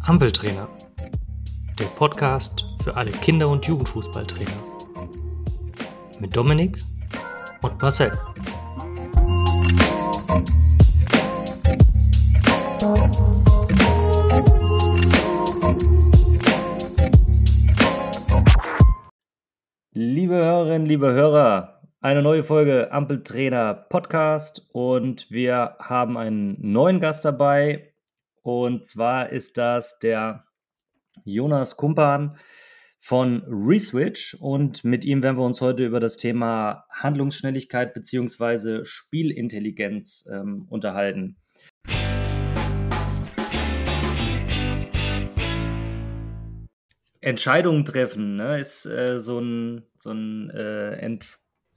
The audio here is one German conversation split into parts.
Ampeltrainer, der Podcast für alle Kinder- und Jugendfußballtrainer. Mit Dominik und Marcel. Liebe Hörerinnen, liebe Hörer, eine neue Folge Ampeltrainer Podcast und wir haben einen neuen Gast dabei, und zwar ist das der Jonas Kumpan von Reswitch. Und mit ihm werden wir uns heute über das Thema Handlungsschnelligkeit bzw. Spielintelligenz ähm, unterhalten. Entscheidungen treffen ne, ist äh, so ein, so ein äh,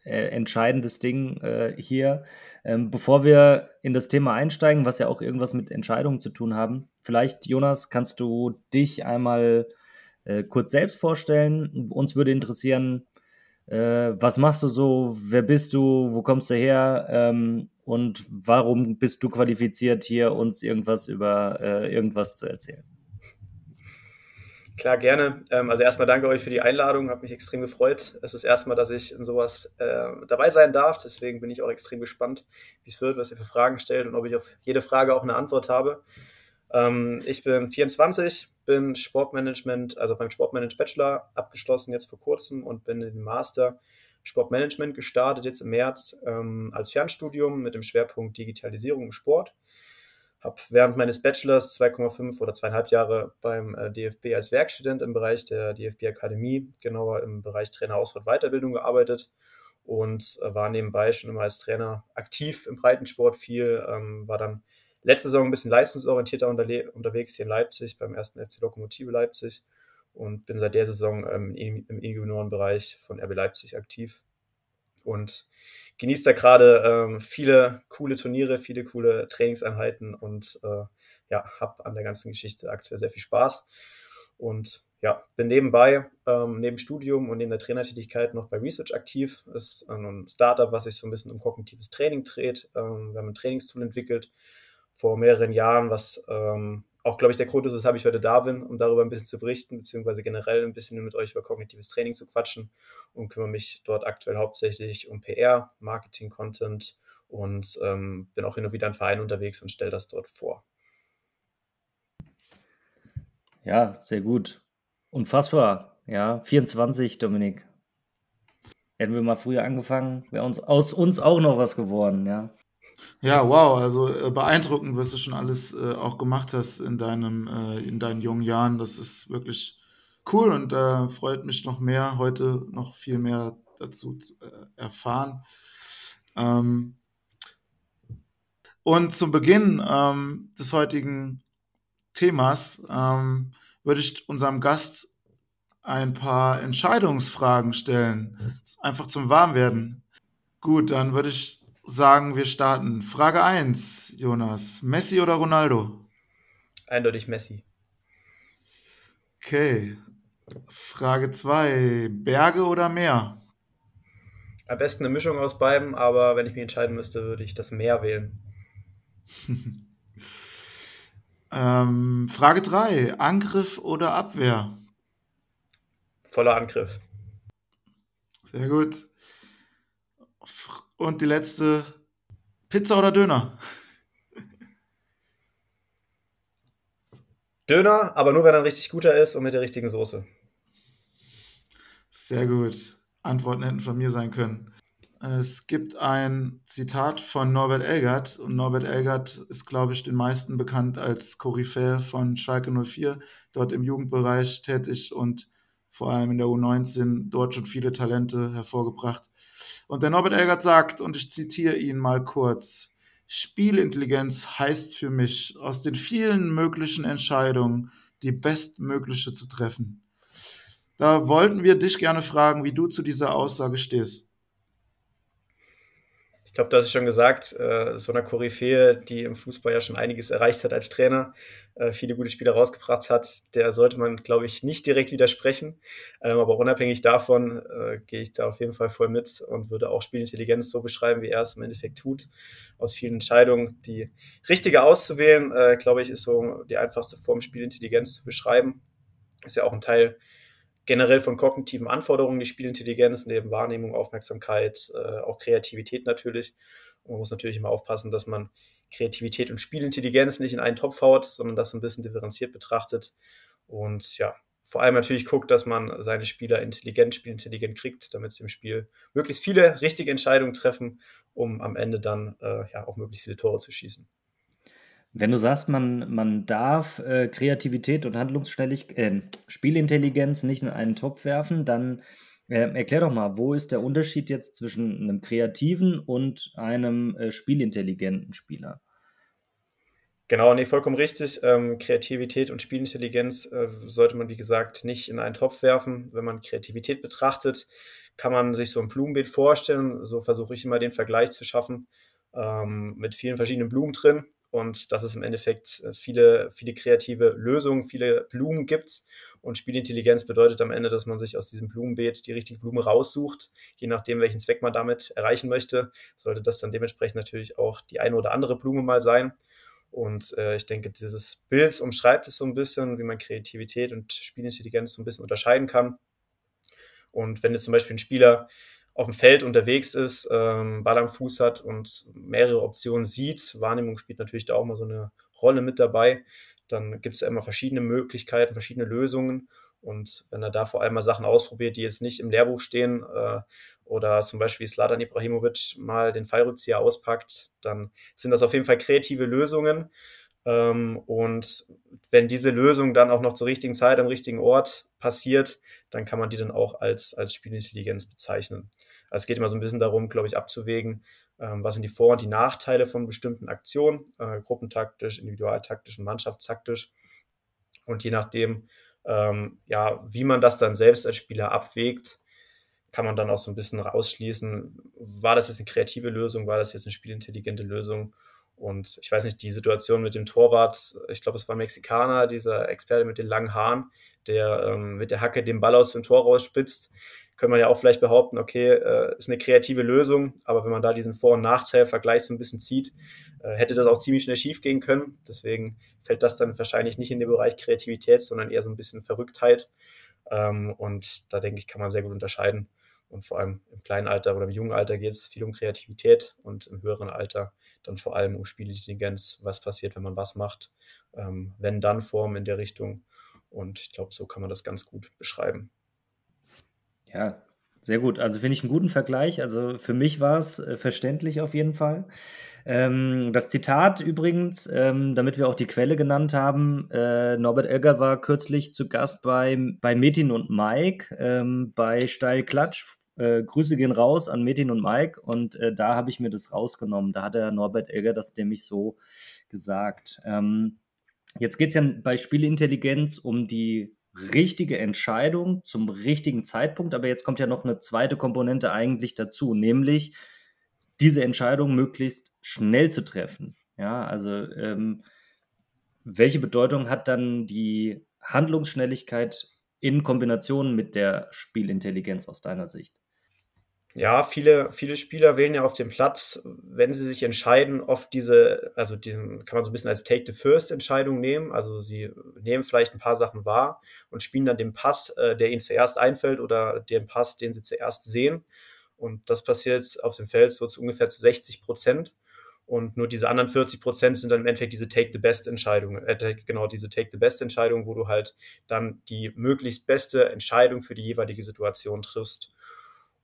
äh, entscheidendes Ding äh, hier. Ähm, bevor wir in das Thema einsteigen, was ja auch irgendwas mit Entscheidungen zu tun haben, vielleicht, Jonas, kannst du dich einmal äh, kurz selbst vorstellen? Uns würde interessieren, äh, was machst du so? Wer bist du? Wo kommst du her? Ähm, und warum bist du qualifiziert, hier uns irgendwas über äh, irgendwas zu erzählen? Klar, gerne. Ähm, also erstmal danke euch für die Einladung, habe mich extrem gefreut. Es ist erstmal, dass ich in sowas äh, dabei sein darf, deswegen bin ich auch extrem gespannt, wie es wird, was ihr für Fragen stellt und ob ich auf jede Frage auch eine Antwort habe. Ähm, ich bin 24, bin Sportmanagement, also beim Sportmanagement Bachelor abgeschlossen jetzt vor kurzem und bin in den Master Sportmanagement gestartet jetzt im März ähm, als Fernstudium mit dem Schwerpunkt Digitalisierung im Sport habe während meines Bachelors 2,5 oder zweieinhalb Jahre beim äh, DFB als Werkstudent im Bereich der DFB Akademie, genauer im Bereich Trainer Ausfahrt Weiterbildung gearbeitet und äh, war nebenbei schon immer als Trainer aktiv im Breitensport viel, ähm, war dann letzte Saison ein bisschen leistungsorientierter unterwegs hier in Leipzig beim ersten FC Lokomotive Leipzig und bin seit der Saison ähm, im, im Juniorenbereich von RB Leipzig aktiv und genießt da gerade ähm, viele coole Turniere, viele coole Trainingseinheiten und äh, ja, habe an der ganzen Geschichte aktuell sehr viel Spaß. Und ja, bin nebenbei, ähm, neben Studium und neben der Trainertätigkeit noch bei Research aktiv. Das ist ein Startup, was sich so ein bisschen um kognitives Training dreht. Ähm, wir haben ein Trainingstool entwickelt vor mehreren Jahren, was ähm, auch, glaube ich, der Grund ist, weshalb ich heute da bin, um darüber ein bisschen zu berichten, beziehungsweise generell ein bisschen mit euch über kognitives Training zu quatschen und kümmere mich dort aktuell hauptsächlich um PR, Marketing, Content und ähm, bin auch hin und wieder in Vereinen unterwegs und stelle das dort vor. Ja, sehr gut. Unfassbar. Ja, 24, Dominik. Hätten wir mal früher angefangen, wäre uns aus uns auch noch was geworden, ja. Ja, wow, also äh, beeindruckend, was du schon alles äh, auch gemacht hast in deinem, äh, in deinen jungen Jahren. Das ist wirklich cool und äh, freut mich noch mehr, heute noch viel mehr dazu zu äh, erfahren. Ähm, und zum Beginn ähm, des heutigen Themas ähm, würde ich unserem Gast ein paar Entscheidungsfragen stellen, einfach zum Warmwerden. Gut, dann würde ich sagen, wir starten. Frage 1, Jonas. Messi oder Ronaldo? Eindeutig Messi. Okay. Frage 2, Berge oder Meer? Am besten eine Mischung aus beiden, aber wenn ich mich entscheiden müsste, würde ich das Meer wählen. ähm, Frage 3, Angriff oder Abwehr? Voller Angriff. Sehr gut. Und die letzte, Pizza oder Döner? Döner, aber nur wenn er ein richtig guter ist und mit der richtigen Soße. Sehr gut. Antworten hätten von mir sein können. Es gibt ein Zitat von Norbert Elgert und Norbert Elgert ist, glaube ich, den meisten bekannt als Koryphäe von Schalke 04, dort im Jugendbereich tätig und vor allem in der U19 dort schon viele Talente hervorgebracht. Und der Norbert Elgert sagt, und ich zitiere ihn mal kurz, Spielintelligenz heißt für mich, aus den vielen möglichen Entscheidungen die bestmögliche zu treffen. Da wollten wir dich gerne fragen, wie du zu dieser Aussage stehst. Glaube, das ist schon gesagt, äh, so eine Koryphäe, die im Fußball ja schon einiges erreicht hat als Trainer, äh, viele gute Spieler rausgebracht hat, der sollte man, glaube ich, nicht direkt widersprechen. Ähm, aber unabhängig davon äh, gehe ich da auf jeden Fall voll mit und würde auch Spielintelligenz so beschreiben, wie er es im Endeffekt tut. Aus vielen Entscheidungen die richtige auszuwählen, äh, glaube ich, ist so die einfachste Form, Spielintelligenz zu beschreiben. Ist ja auch ein Teil generell von kognitiven Anforderungen, die Spielintelligenz, neben Wahrnehmung, Aufmerksamkeit, äh, auch Kreativität natürlich. Und man muss natürlich immer aufpassen, dass man Kreativität und Spielintelligenz nicht in einen Topf haut, sondern das so ein bisschen differenziert betrachtet. Und ja, vor allem natürlich guckt, dass man seine Spieler intelligent, spielintelligent kriegt, damit sie im Spiel möglichst viele richtige Entscheidungen treffen, um am Ende dann äh, ja auch möglichst viele Tore zu schießen. Wenn du sagst, man, man darf äh, Kreativität und Handlungsschnelligkeit, äh, Spielintelligenz nicht in einen Topf werfen, dann äh, erklär doch mal, wo ist der Unterschied jetzt zwischen einem kreativen und einem äh, spielintelligenten Spieler? Genau, nee, vollkommen richtig. Ähm, Kreativität und Spielintelligenz äh, sollte man, wie gesagt, nicht in einen Topf werfen. Wenn man Kreativität betrachtet, kann man sich so ein Blumenbeet vorstellen. So versuche ich immer den Vergleich zu schaffen ähm, mit vielen verschiedenen Blumen drin und dass es im Endeffekt äh, viele, viele kreative Lösungen, viele Blumen gibt. Und Spielintelligenz bedeutet am Ende, dass man sich aus diesem Blumenbeet die richtige Blume raussucht. Je nachdem, welchen Zweck man damit erreichen möchte, sollte das dann dementsprechend natürlich auch die eine oder andere Blume mal sein. Und äh, ich denke, dieses Bild umschreibt es so ein bisschen, wie man Kreativität und Spielintelligenz so ein bisschen unterscheiden kann. Und wenn jetzt zum Beispiel ein Spieler auf dem Feld unterwegs ist, ähm, Ball am Fuß hat und mehrere Optionen sieht. Wahrnehmung spielt natürlich da auch mal so eine Rolle mit dabei. Dann gibt es ja immer verschiedene Möglichkeiten, verschiedene Lösungen. Und wenn er da vor allem mal Sachen ausprobiert, die jetzt nicht im Lehrbuch stehen, äh, oder zum Beispiel Sladan Ibrahimovic mal den Fallrückzieher auspackt, dann sind das auf jeden Fall kreative Lösungen. Ähm, und wenn diese Lösung dann auch noch zur richtigen Zeit am richtigen Ort passiert, dann kann man die dann auch als, als Spielintelligenz bezeichnen. Also es geht immer so ein bisschen darum, glaube ich, abzuwägen, ähm, was sind die Vor- und die Nachteile von bestimmten Aktionen, äh, gruppentaktisch, individualtaktisch und mannschaftstaktisch. Und je nachdem, ähm, ja, wie man das dann selbst als Spieler abwägt, kann man dann auch so ein bisschen rausschließen, war das jetzt eine kreative Lösung, war das jetzt eine spielintelligente Lösung und ich weiß nicht, die Situation mit dem Torwart, ich glaube, es war Mexikaner, dieser Experte mit den langen Haaren, der ähm, mit der Hacke den Ball aus dem Tor rausspitzt, könnte man ja auch vielleicht behaupten, okay, äh, ist eine kreative Lösung, aber wenn man da diesen Vor- und Nachteilvergleich so ein bisschen zieht, äh, hätte das auch ziemlich schnell schief gehen können. Deswegen fällt das dann wahrscheinlich nicht in den Bereich Kreativität, sondern eher so ein bisschen Verrücktheit. Ähm, und da denke ich, kann man sehr gut unterscheiden. Und vor allem im kleinen Alter oder im jungen Alter geht es viel um Kreativität und im höheren Alter dann vor allem um Spielintelligenz, was passiert, wenn man was macht, ähm, wenn dann Form in der Richtung. Und ich glaube, so kann man das ganz gut beschreiben. Ja, sehr gut. Also finde ich einen guten Vergleich. Also für mich war es äh, verständlich auf jeden Fall. Ähm, das Zitat übrigens, ähm, damit wir auch die Quelle genannt haben, äh, Norbert Elger war kürzlich zu Gast bei, bei Metin und Mike ähm, bei Steil Klatsch äh, Grüße gehen raus an Metin und Mike und äh, da habe ich mir das rausgenommen. Da hat der Norbert Egger das nämlich so gesagt. Ähm, jetzt geht es ja bei Spielintelligenz um die richtige Entscheidung zum richtigen Zeitpunkt, aber jetzt kommt ja noch eine zweite Komponente eigentlich dazu, nämlich diese Entscheidung möglichst schnell zu treffen. Ja, also ähm, welche Bedeutung hat dann die Handlungsschnelligkeit in Kombination mit der Spielintelligenz aus deiner Sicht? Ja, viele, viele Spieler wählen ja auf dem Platz, wenn sie sich entscheiden, oft diese, also den kann man so ein bisschen als Take-the-First-Entscheidung nehmen. Also sie nehmen vielleicht ein paar Sachen wahr und spielen dann den Pass, äh, der ihnen zuerst einfällt oder den Pass, den sie zuerst sehen. Und das passiert auf dem Feld so zu ungefähr zu 60 Prozent. Und nur diese anderen 40 Prozent sind dann im Endeffekt diese Take-the-Best-Entscheidungen. Äh, genau, diese Take-the-Best-Entscheidung, wo du halt dann die möglichst beste Entscheidung für die jeweilige Situation triffst.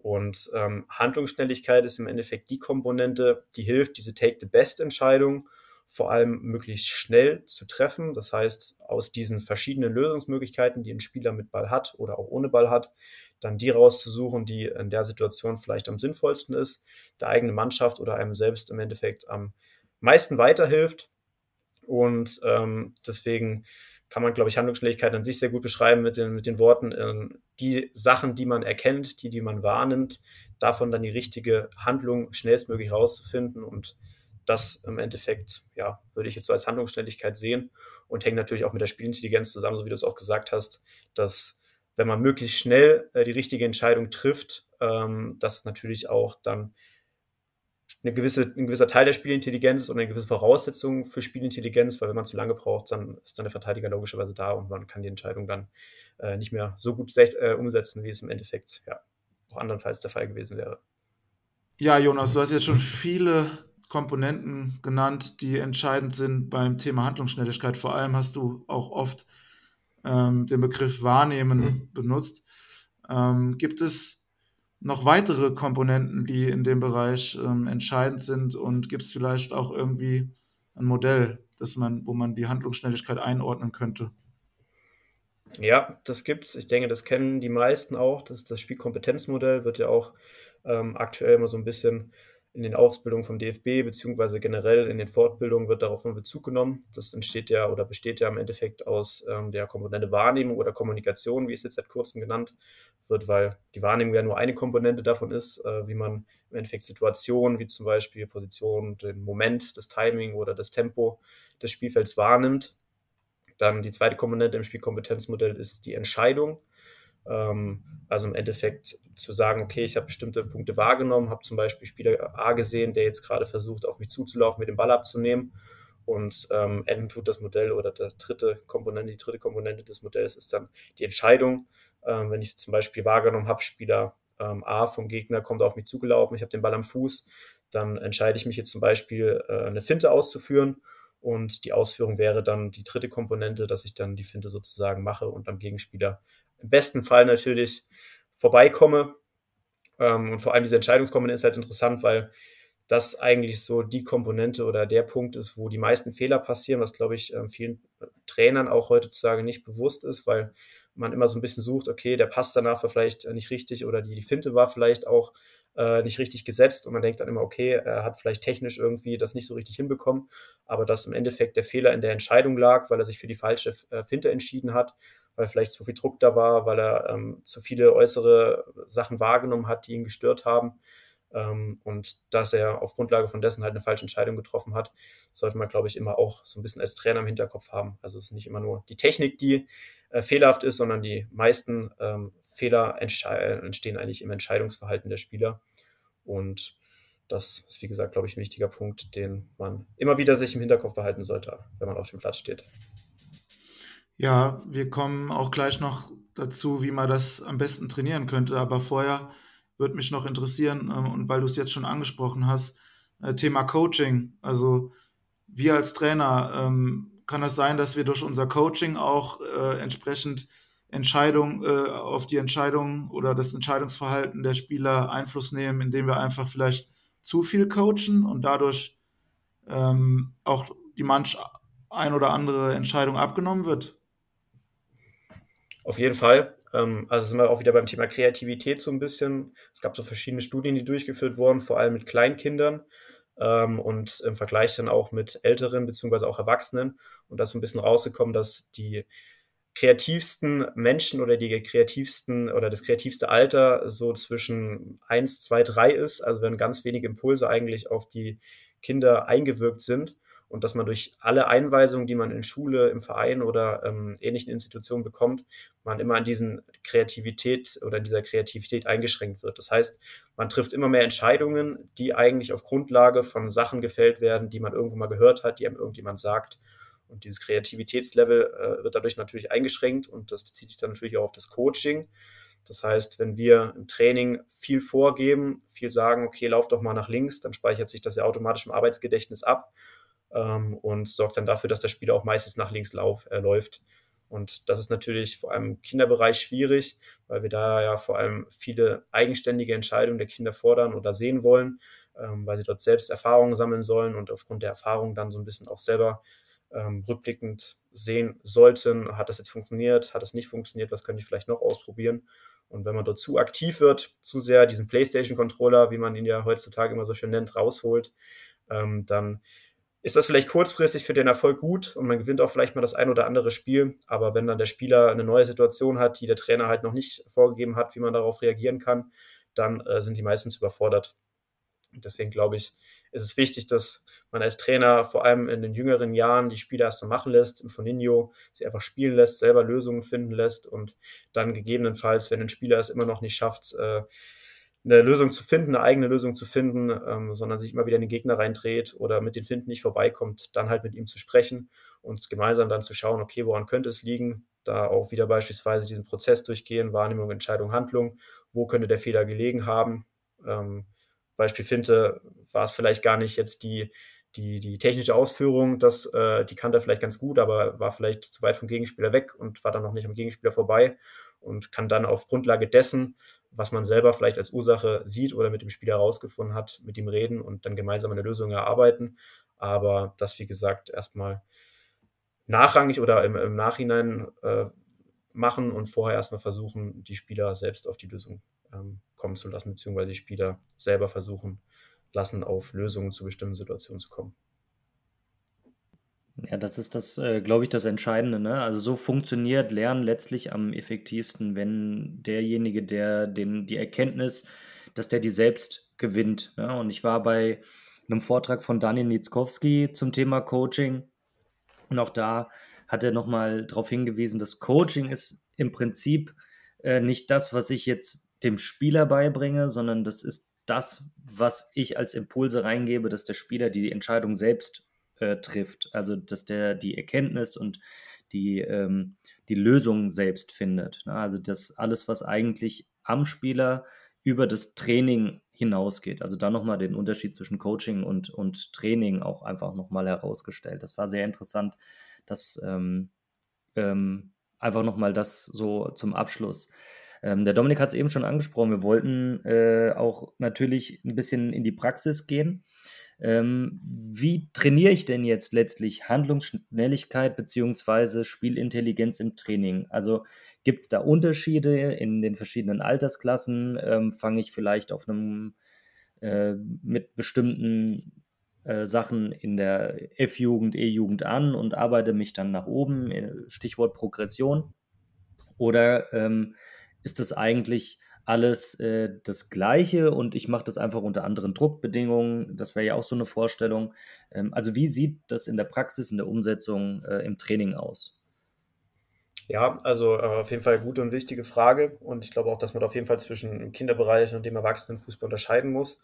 Und ähm, Handlungsschnelligkeit ist im Endeffekt die Komponente, die hilft, diese Take-the-Best-Entscheidung vor allem möglichst schnell zu treffen. Das heißt, aus diesen verschiedenen Lösungsmöglichkeiten, die ein Spieler mit Ball hat oder auch ohne Ball hat, dann die rauszusuchen, die in der Situation vielleicht am sinnvollsten ist, der eigenen Mannschaft oder einem selbst im Endeffekt am meisten weiterhilft. Und ähm, deswegen kann man, glaube ich, Handlungsschnelligkeit an sich sehr gut beschreiben mit den, mit den Worten, äh, die Sachen, die man erkennt, die, die man wahrnimmt, davon dann die richtige Handlung schnellstmöglich rauszufinden und das im Endeffekt, ja, würde ich jetzt so als Handlungsschnelligkeit sehen und hängt natürlich auch mit der Spielintelligenz zusammen, so wie du es auch gesagt hast, dass wenn man möglichst schnell äh, die richtige Entscheidung trifft, ähm, dass natürlich auch dann eine gewisse, ein gewisser Teil der Spielintelligenz und eine gewisse Voraussetzung für Spielintelligenz, weil wenn man zu lange braucht, dann ist dann der Verteidiger logischerweise da und man kann die Entscheidung dann äh, nicht mehr so gut äh, umsetzen, wie es im Endeffekt ja auch andernfalls der Fall gewesen wäre. Ja, Jonas, du hast jetzt schon viele Komponenten genannt, die entscheidend sind beim Thema Handlungsschnelligkeit. Vor allem hast du auch oft ähm, den Begriff Wahrnehmen benutzt. Ähm, gibt es noch weitere Komponenten, die in dem Bereich ähm, entscheidend sind? Und gibt es vielleicht auch irgendwie ein Modell, das man, wo man die Handlungsschnelligkeit einordnen könnte? Ja, das gibt's. Ich denke, das kennen die meisten auch. Das, das Spielkompetenzmodell wird ja auch ähm, aktuell immer so ein bisschen in den Ausbildungen vom DFB beziehungsweise generell in den Fortbildungen wird darauf in Bezug genommen. Das entsteht ja oder besteht ja im Endeffekt aus ähm, der Komponente Wahrnehmung oder Kommunikation, wie es jetzt seit kurzem genannt wird, weil die Wahrnehmung ja nur eine Komponente davon ist, äh, wie man im Endeffekt Situationen wie zum Beispiel Position, den Moment, das Timing oder das Tempo des Spielfelds wahrnimmt. Dann die zweite Komponente im Spielkompetenzmodell ist die Entscheidung. Ähm, also im Endeffekt zu sagen, okay, ich habe bestimmte Punkte wahrgenommen, habe zum Beispiel Spieler A gesehen, der jetzt gerade versucht, auf mich zuzulaufen, mit dem Ball abzunehmen. Und ähm, enden tut das Modell oder der dritte Komponente, die dritte Komponente des Modells ist dann die Entscheidung. Ähm, wenn ich zum Beispiel wahrgenommen habe, Spieler ähm, A vom Gegner kommt auf mich zugelaufen, ich habe den Ball am Fuß, dann entscheide ich mich jetzt zum Beispiel äh, eine Finte auszuführen und die Ausführung wäre dann die dritte Komponente, dass ich dann die Finte sozusagen mache und am Gegenspieler im besten Fall natürlich vorbeikomme. Ähm, und vor allem diese Entscheidungskomponente ist halt interessant, weil das eigentlich so die Komponente oder der Punkt ist, wo die meisten Fehler passieren, was glaube ich ähm, vielen Trainern auch heutzutage nicht bewusst ist, weil man immer so ein bisschen sucht, okay, der Pass danach war vielleicht nicht richtig oder die, die Finte war vielleicht auch äh, nicht richtig gesetzt und man denkt dann immer, okay, er hat vielleicht technisch irgendwie das nicht so richtig hinbekommen, aber dass im Endeffekt der Fehler in der Entscheidung lag, weil er sich für die falsche äh, Finte entschieden hat weil vielleicht zu viel Druck da war, weil er ähm, zu viele äußere Sachen wahrgenommen hat, die ihn gestört haben. Ähm, und dass er auf Grundlage von dessen halt eine falsche Entscheidung getroffen hat, sollte man, glaube ich, immer auch so ein bisschen als Trainer im Hinterkopf haben. Also es ist nicht immer nur die Technik, die äh, fehlerhaft ist, sondern die meisten ähm, Fehler entstehen eigentlich im Entscheidungsverhalten der Spieler. Und das ist, wie gesagt, glaube ich, ein wichtiger Punkt, den man immer wieder sich im Hinterkopf behalten sollte, wenn man auf dem Platz steht. Ja, wir kommen auch gleich noch dazu, wie man das am besten trainieren könnte. Aber vorher würde mich noch interessieren, ähm, und weil du es jetzt schon angesprochen hast, äh, Thema Coaching. Also wir als Trainer, ähm, kann es sein, dass wir durch unser Coaching auch äh, entsprechend Entscheidung, äh, auf die Entscheidung oder das Entscheidungsverhalten der Spieler Einfluss nehmen, indem wir einfach vielleicht zu viel coachen und dadurch ähm, auch die manch ein oder andere Entscheidung abgenommen wird? Auf jeden Fall. Ähm, also sind wir auch wieder beim Thema Kreativität so ein bisschen. Es gab so verschiedene Studien, die durchgeführt wurden, vor allem mit Kleinkindern ähm, und im Vergleich dann auch mit Älteren beziehungsweise auch Erwachsenen. Und da ist so ein bisschen rausgekommen, dass die kreativsten Menschen oder die kreativsten oder das kreativste Alter so zwischen 1, 2, 3 ist, also wenn ganz wenige Impulse eigentlich auf die Kinder eingewirkt sind und dass man durch alle Einweisungen, die man in Schule, im Verein oder ähm, ähnlichen Institutionen bekommt, man immer an diesen Kreativität oder dieser Kreativität eingeschränkt wird. Das heißt, man trifft immer mehr Entscheidungen, die eigentlich auf Grundlage von Sachen gefällt werden, die man irgendwo mal gehört hat, die einem irgendjemand sagt. Und dieses Kreativitätslevel äh, wird dadurch natürlich eingeschränkt und das bezieht sich dann natürlich auch auf das Coaching. Das heißt, wenn wir im Training viel vorgeben, viel sagen, okay, lauf doch mal nach links, dann speichert sich das ja automatisch im Arbeitsgedächtnis ab ähm, und sorgt dann dafür, dass der Spieler auch meistens nach links lauf, äh, läuft. Und das ist natürlich vor allem im Kinderbereich schwierig, weil wir da ja vor allem viele eigenständige Entscheidungen der Kinder fordern oder sehen wollen, ähm, weil sie dort selbst Erfahrungen sammeln sollen und aufgrund der Erfahrungen dann so ein bisschen auch selber ähm, rückblickend sehen sollten, hat das jetzt funktioniert, hat das nicht funktioniert, was könnte ich vielleicht noch ausprobieren. Und wenn man dort zu aktiv wird, zu sehr diesen PlayStation-Controller, wie man ihn ja heutzutage immer so schön nennt, rausholt, ähm, dann ist das vielleicht kurzfristig für den Erfolg gut und man gewinnt auch vielleicht mal das ein oder andere Spiel. Aber wenn dann der Spieler eine neue Situation hat, die der Trainer halt noch nicht vorgegeben hat, wie man darauf reagieren kann, dann äh, sind die meistens überfordert. Deswegen glaube ich, ist es wichtig, dass man als Trainer vor allem in den jüngeren Jahren die Spieler erst mal machen lässt, im Foninho sie einfach spielen lässt, selber Lösungen finden lässt und dann gegebenenfalls, wenn ein Spieler es immer noch nicht schafft, äh, eine Lösung zu finden, eine eigene Lösung zu finden, ähm, sondern sich immer wieder in den Gegner reindreht oder mit den Finden nicht vorbeikommt, dann halt mit ihm zu sprechen und gemeinsam dann zu schauen, okay, woran könnte es liegen, da auch wieder beispielsweise diesen Prozess durchgehen, Wahrnehmung, Entscheidung, Handlung, wo könnte der Fehler gelegen haben. Ähm, Beispiel Finte war es vielleicht gar nicht jetzt die, die, die technische Ausführung, das, äh, die kannte er vielleicht ganz gut, aber war vielleicht zu weit vom Gegenspieler weg und war dann noch nicht am Gegenspieler vorbei und kann dann auf Grundlage dessen, was man selber vielleicht als Ursache sieht oder mit dem Spieler herausgefunden hat, mit ihm reden und dann gemeinsam eine Lösung erarbeiten. Aber das, wie gesagt, erstmal nachrangig oder im, im Nachhinein äh, machen und vorher erstmal versuchen, die Spieler selbst auf die Lösung ähm, kommen zu lassen, beziehungsweise die Spieler selber versuchen lassen, auf Lösungen zu bestimmten Situationen zu kommen. Ja, das ist das, äh, glaube ich, das Entscheidende. Ne? Also so funktioniert Lernen letztlich am effektivsten, wenn derjenige, der den, die Erkenntnis, dass der die selbst gewinnt. Ne? Und ich war bei einem Vortrag von Daniel Nitzkowski zum Thema Coaching und auch da hat er nochmal darauf hingewiesen, dass Coaching ist im Prinzip äh, nicht das, was ich jetzt dem Spieler beibringe, sondern das ist das, was ich als Impulse reingebe, dass der Spieler die Entscheidung selbst äh, trifft. Also, dass der die Erkenntnis und die, ähm, die Lösung selbst findet. Ne? Also, dass alles, was eigentlich am Spieler über das Training hinausgeht. Also da nochmal den Unterschied zwischen Coaching und, und Training auch einfach nochmal herausgestellt. Das war sehr interessant, dass ähm, ähm, einfach nochmal das so zum Abschluss. Ähm, der Dominik hat es eben schon angesprochen, wir wollten äh, auch natürlich ein bisschen in die Praxis gehen. Ähm, wie trainiere ich denn jetzt letztlich Handlungsschnelligkeit bzw. Spielintelligenz im Training? Also gibt es da Unterschiede in den verschiedenen Altersklassen? Ähm, Fange ich vielleicht auf einem äh, mit bestimmten äh, Sachen in der F-Jugend, E-Jugend an und arbeite mich dann nach oben, äh, Stichwort Progression? Oder ähm, ist das eigentlich alles äh, das Gleiche und ich mache das einfach unter anderen Druckbedingungen. Das wäre ja auch so eine Vorstellung. Ähm, also wie sieht das in der Praxis, in der Umsetzung äh, im Training aus? Ja, also äh, auf jeden Fall gute und wichtige Frage. Und ich glaube auch, dass man auf jeden Fall zwischen dem Kinderbereich und dem Erwachsenenfußball unterscheiden muss.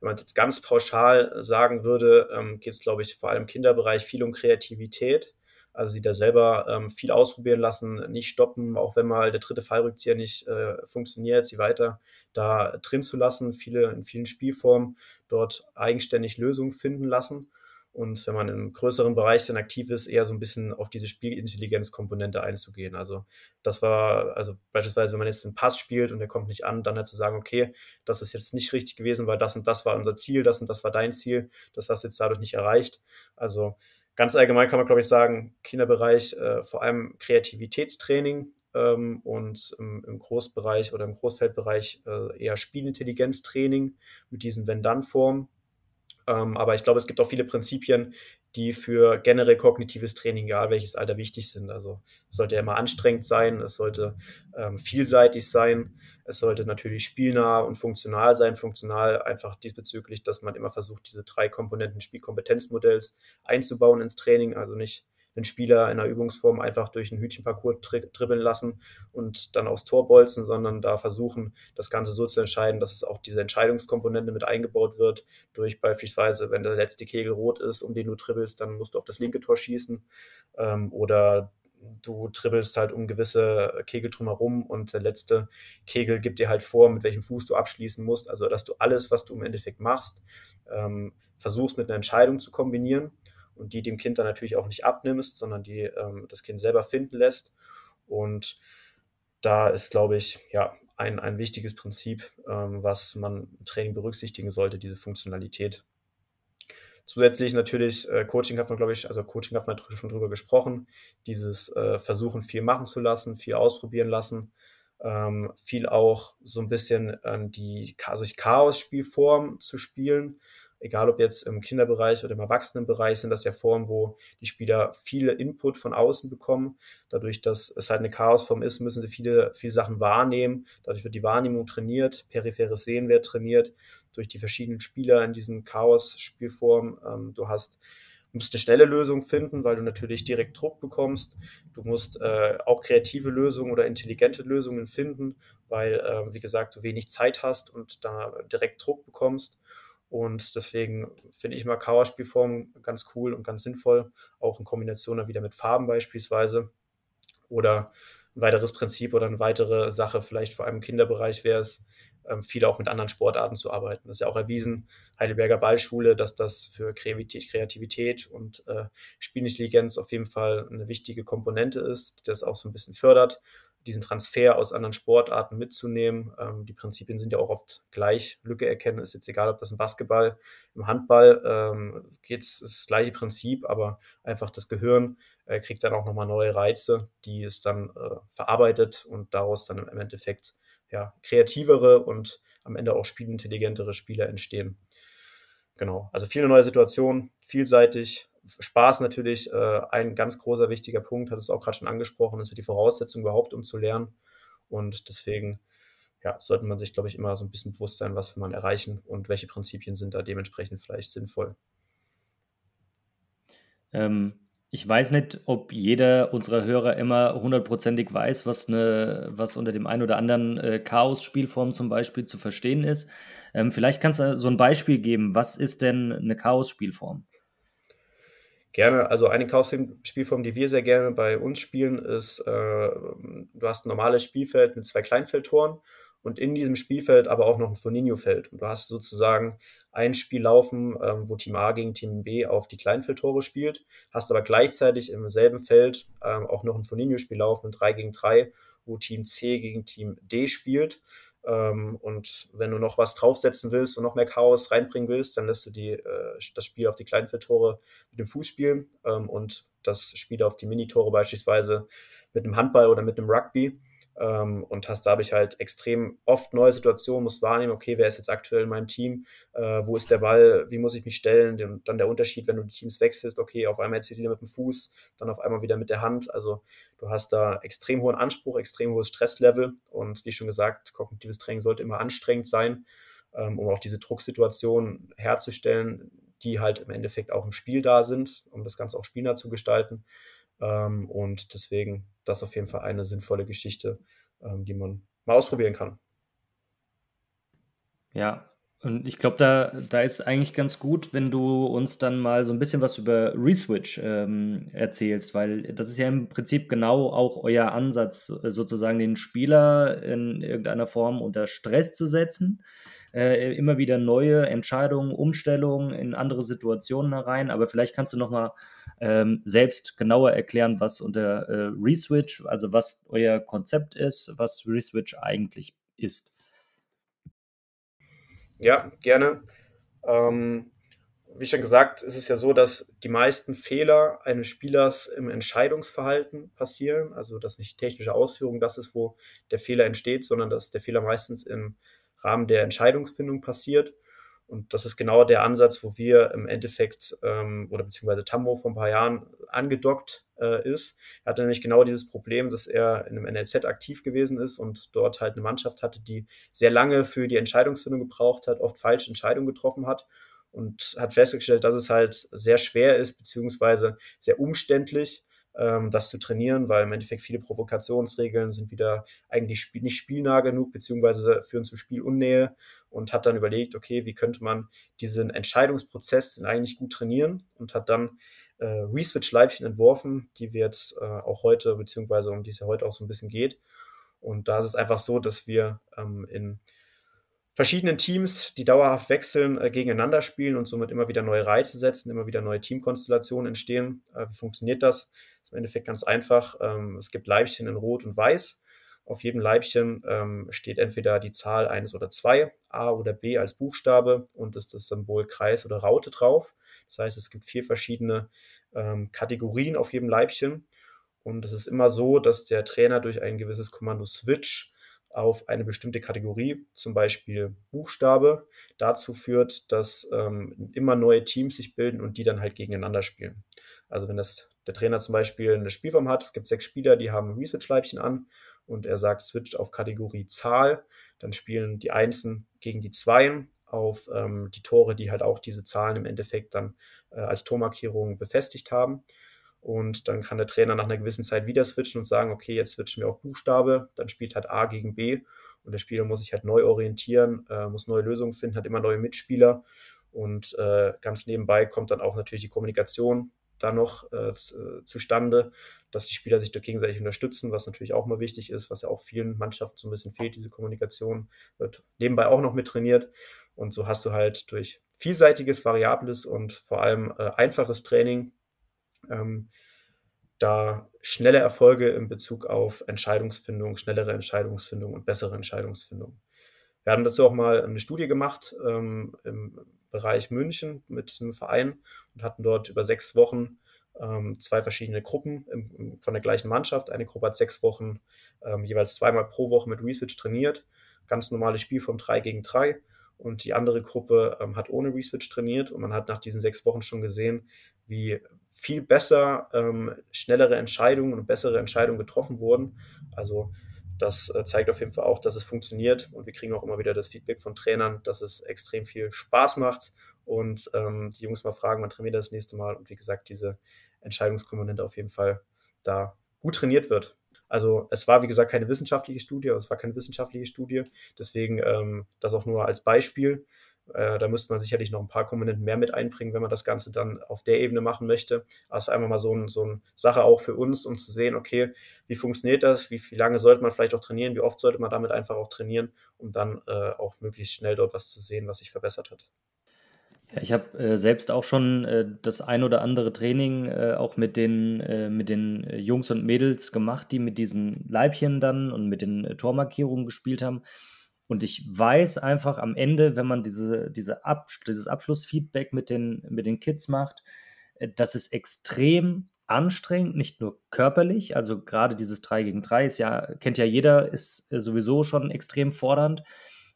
Wenn man jetzt ganz pauschal sagen würde, ähm, geht es, glaube ich, vor allem im Kinderbereich viel um Kreativität. Also sie da selber ähm, viel ausprobieren lassen, nicht stoppen, auch wenn mal der dritte Fallrückzieher nicht äh, funktioniert, sie weiter da drin zu lassen, viele in vielen Spielformen dort eigenständig Lösungen finden lassen. Und wenn man im größeren Bereich dann aktiv ist, eher so ein bisschen auf diese Spielintelligenzkomponente einzugehen. Also das war, also beispielsweise, wenn man jetzt einen Pass spielt und der kommt nicht an, dann halt zu sagen, okay, das ist jetzt nicht richtig gewesen, weil das und das war unser Ziel, das und das war dein Ziel, das hast du jetzt dadurch nicht erreicht. Also ganz allgemein kann man, glaube ich, sagen, Kinderbereich äh, vor allem Kreativitätstraining ähm, und im, im, Großbereich oder im Großfeldbereich äh, eher Spielintelligenztraining mit diesen Wenn-Dann-Formen. Ähm, aber ich glaube, es gibt auch viele Prinzipien, die für generell kognitives Training, egal welches Alter, wichtig sind. Also es sollte ja immer anstrengend sein, es sollte ähm, vielseitig sein, es sollte natürlich spielnah und funktional sein. Funktional einfach diesbezüglich, dass man immer versucht, diese drei Komponenten Spielkompetenzmodells einzubauen ins Training. Also nicht den Spieler in einer Übungsform einfach durch einen Hütchenparcours tri dribbeln lassen und dann aufs Tor bolzen, sondern da versuchen, das Ganze so zu entscheiden, dass es auch diese Entscheidungskomponente mit eingebaut wird, durch beispielsweise, wenn der letzte Kegel rot ist, um den du dribbelst, dann musst du auf das linke Tor schießen ähm, oder du dribbelst halt um gewisse Kegel drumherum und der letzte Kegel gibt dir halt vor, mit welchem Fuß du abschließen musst. Also, dass du alles, was du im Endeffekt machst, ähm, versuchst mit einer Entscheidung zu kombinieren und die dem Kind dann natürlich auch nicht abnimmst, sondern die ähm, das Kind selber finden lässt. Und da ist, glaube ich, ja, ein, ein wichtiges Prinzip, ähm, was man im Training berücksichtigen sollte, diese Funktionalität. Zusätzlich natürlich, äh, Coaching hat man, glaube ich, also Coaching hat man schon drüber gesprochen, dieses äh, Versuchen, viel machen zu lassen, viel ausprobieren lassen, ähm, viel auch so ein bisschen äh, die also Chaos-Spielform zu spielen, egal ob jetzt im Kinderbereich oder im Erwachsenenbereich, sind das ja Formen, wo die Spieler viele Input von außen bekommen. Dadurch, dass es halt eine Chaosform ist, müssen sie viele, viele Sachen wahrnehmen. Dadurch wird die Wahrnehmung trainiert, peripheres Sehen wird trainiert durch die verschiedenen Spieler in diesen Chaos-Spielformen. Ähm, du hast musst eine schnelle Lösung finden, weil du natürlich direkt Druck bekommst. Du musst äh, auch kreative Lösungen oder intelligente Lösungen finden, weil, äh, wie gesagt, du wenig Zeit hast und da direkt Druck bekommst. Und deswegen finde ich mal Chaos-Spielformen ganz cool und ganz sinnvoll, auch in Kombination dann wieder mit Farben beispielsweise. Oder ein weiteres Prinzip oder eine weitere Sache, vielleicht vor allem im Kinderbereich wäre es, viel auch mit anderen Sportarten zu arbeiten. Das ist ja auch erwiesen, Heidelberger Ballschule, dass das für Kreativität und äh, Spielintelligenz auf jeden Fall eine wichtige Komponente ist, die das auch so ein bisschen fördert diesen Transfer aus anderen Sportarten mitzunehmen. Ähm, die Prinzipien sind ja auch oft gleich. Lücke erkennen ist jetzt egal, ob das im Basketball, im Handball ähm, geht es das gleiche Prinzip, aber einfach das Gehirn äh, kriegt dann auch nochmal neue Reize, die es dann äh, verarbeitet und daraus dann im Endeffekt ja, kreativere und am Ende auch spielintelligentere Spieler entstehen. Genau, also viele neue Situationen, vielseitig, Spaß natürlich äh, ein ganz großer wichtiger Punkt, hat es auch gerade schon angesprochen, ist ja die Voraussetzung überhaupt, um zu lernen. Und deswegen ja, sollte man sich, glaube ich, immer so ein bisschen bewusst sein, was will man erreichen und welche Prinzipien sind da dementsprechend vielleicht sinnvoll. Ähm, ich weiß nicht, ob jeder unserer Hörer immer hundertprozentig weiß, was, eine, was unter dem einen oder anderen äh, Chaos-Spielform zum Beispiel zu verstehen ist. Ähm, vielleicht kannst du so ein Beispiel geben. Was ist denn eine Chaos-Spielform? Gerne, also eine Chaos-Spielform, die wir sehr gerne bei uns spielen, ist, äh, du hast ein normales Spielfeld mit zwei Kleinfeldtoren und in diesem Spielfeld aber auch noch ein Foninho-Feld. Und du hast sozusagen ein Spiel laufen, ähm, wo Team A gegen Team B auf die Kleinfeldtore spielt, hast aber gleichzeitig im selben Feld ähm, auch noch ein Foninho-Spiel laufen, 3 gegen 3, wo Team C gegen Team D spielt. Ähm, und wenn du noch was draufsetzen willst und noch mehr Chaos reinbringen willst, dann lässt du die, äh, das Spiel auf die Kleinfeldtore mit dem Fuß spielen ähm, und das Spiel auf die Minitore beispielsweise mit einem Handball oder mit einem Rugby ähm, und hast dadurch halt extrem oft neue Situationen, musst wahrnehmen, okay, wer ist jetzt aktuell in meinem Team, äh, wo ist der Ball, wie muss ich mich stellen, Den, dann der Unterschied, wenn du die Teams wechselst, okay, auf einmal jetzt wieder mit dem Fuß, dann auf einmal wieder mit der Hand, also du hast da extrem hohen Anspruch, extrem hohes Stresslevel und wie schon gesagt, kognitives Training sollte immer anstrengend sein, ähm, um auch diese Drucksituation herzustellen, die halt im Endeffekt auch im Spiel da sind, um das Ganze auch spielnah zu gestalten. Ähm, und deswegen das auf jeden Fall eine sinnvolle Geschichte, ähm, die man mal ausprobieren kann. Ja, und ich glaube, da, da ist eigentlich ganz gut, wenn du uns dann mal so ein bisschen was über Reswitch ähm, erzählst, weil das ist ja im Prinzip genau auch euer Ansatz, sozusagen den Spieler in irgendeiner Form unter Stress zu setzen äh, immer wieder neue Entscheidungen, Umstellungen in andere Situationen herein. Aber vielleicht kannst du noch mal ähm, selbst genauer erklären, was unter äh, Reswitch, also was euer Konzept ist, was Reswitch eigentlich ist. Ja, gerne. Ähm, wie schon gesagt, ist es ja so, dass die meisten Fehler eines Spielers im Entscheidungsverhalten passieren. Also, dass nicht technische Ausführung das ist, wo der Fehler entsteht, sondern dass der Fehler meistens im Rahmen der Entscheidungsfindung passiert. Und das ist genau der Ansatz, wo wir im Endeffekt ähm, oder beziehungsweise Tambo vor ein paar Jahren angedockt äh, ist. Er hatte nämlich genau dieses Problem, dass er in einem NLZ aktiv gewesen ist und dort halt eine Mannschaft hatte, die sehr lange für die Entscheidungsfindung gebraucht hat, oft falsche Entscheidungen getroffen hat und hat festgestellt, dass es halt sehr schwer ist, beziehungsweise sehr umständlich, ähm, das zu trainieren, weil im Endeffekt viele Provokationsregeln sind wieder eigentlich nicht spielnah genug, beziehungsweise führen zu Spielunnähe und hat dann überlegt, okay, wie könnte man diesen Entscheidungsprozess denn eigentlich gut trainieren und hat dann äh, Reswitch-Leibchen entworfen, die wir jetzt äh, auch heute, beziehungsweise um die es ja heute auch so ein bisschen geht. Und da ist es einfach so, dass wir ähm, in verschiedenen Teams, die dauerhaft wechseln, äh, gegeneinander spielen und somit immer wieder neue Reize setzen, immer wieder neue Teamkonstellationen entstehen. Äh, wie funktioniert das? ist im Endeffekt ganz einfach. Ähm, es gibt Leibchen in Rot und Weiß. Auf jedem Leibchen ähm, steht entweder die Zahl 1 oder 2, A oder B als Buchstabe und ist das Symbol Kreis oder Raute drauf. Das heißt, es gibt vier verschiedene ähm, Kategorien auf jedem Leibchen. Und es ist immer so, dass der Trainer durch ein gewisses Kommando Switch auf eine bestimmte Kategorie, zum Beispiel Buchstabe, dazu führt, dass ähm, immer neue Teams sich bilden und die dann halt gegeneinander spielen. Also wenn das der Trainer zum Beispiel eine Spielform hat, es gibt sechs Spieler, die haben Reswitch-Leibchen an und er sagt, switch auf Kategorie Zahl, dann spielen die Einsen gegen die Zweien auf ähm, die Tore, die halt auch diese Zahlen im Endeffekt dann äh, als Tormarkierung befestigt haben. Und dann kann der Trainer nach einer gewissen Zeit wieder switchen und sagen, okay, jetzt switchen wir auf Buchstabe, dann spielt halt A gegen B und der Spieler muss sich halt neu orientieren, äh, muss neue Lösungen finden, hat immer neue Mitspieler. Und äh, ganz nebenbei kommt dann auch natürlich die Kommunikation da noch äh, äh, zustande, dass die Spieler sich da gegenseitig unterstützen, was natürlich auch mal wichtig ist, was ja auch vielen Mannschaften so ein bisschen fehlt, diese Kommunikation, wird nebenbei auch noch mit trainiert. Und so hast du halt durch vielseitiges, variables und vor allem äh, einfaches Training ähm, da schnelle Erfolge in Bezug auf Entscheidungsfindung, schnellere Entscheidungsfindung und bessere Entscheidungsfindung. Wir haben dazu auch mal eine Studie gemacht ähm, im Bereich München mit einem Verein und hatten dort über sechs Wochen ähm, zwei verschiedene Gruppen im, von der gleichen Mannschaft. Eine Gruppe hat sechs Wochen ähm, jeweils zweimal pro Woche mit Reswitch trainiert. Ganz normales Spiel vom 3 gegen 3. Und die andere Gruppe ähm, hat ohne Reswitch trainiert und man hat nach diesen sechs Wochen schon gesehen, wie viel besser ähm, schnellere Entscheidungen und bessere Entscheidungen getroffen wurden. Also das äh, zeigt auf jeden Fall auch, dass es funktioniert und wir kriegen auch immer wieder das Feedback von Trainern, dass es extrem viel Spaß macht und ähm, die Jungs mal fragen, wann trainiert das nächste Mal und wie gesagt, diese Entscheidungskomponente auf jeden Fall da gut trainiert wird. Also es war, wie gesagt, keine wissenschaftliche Studie, es war keine wissenschaftliche Studie, deswegen ähm, das auch nur als Beispiel. Äh, da müsste man sicherlich noch ein paar Komponenten mehr mit einbringen, wenn man das Ganze dann auf der Ebene machen möchte. Also einfach mal so, ein, so eine Sache auch für uns, um zu sehen, okay, wie funktioniert das, wie, wie lange sollte man vielleicht auch trainieren, wie oft sollte man damit einfach auch trainieren, um dann äh, auch möglichst schnell dort was zu sehen, was sich verbessert hat. Ja, ich habe äh, selbst auch schon äh, das ein oder andere Training äh, auch mit den, äh, mit den Jungs und Mädels gemacht, die mit diesen Leibchen dann und mit den äh, Tormarkierungen gespielt haben. Und ich weiß einfach am Ende, wenn man diese, diese Ab dieses Abschlussfeedback mit den, mit den Kids macht, dass es extrem anstrengend, nicht nur körperlich, also gerade dieses 3 gegen 3 ist ja, kennt ja jeder, ist sowieso schon extrem fordernd,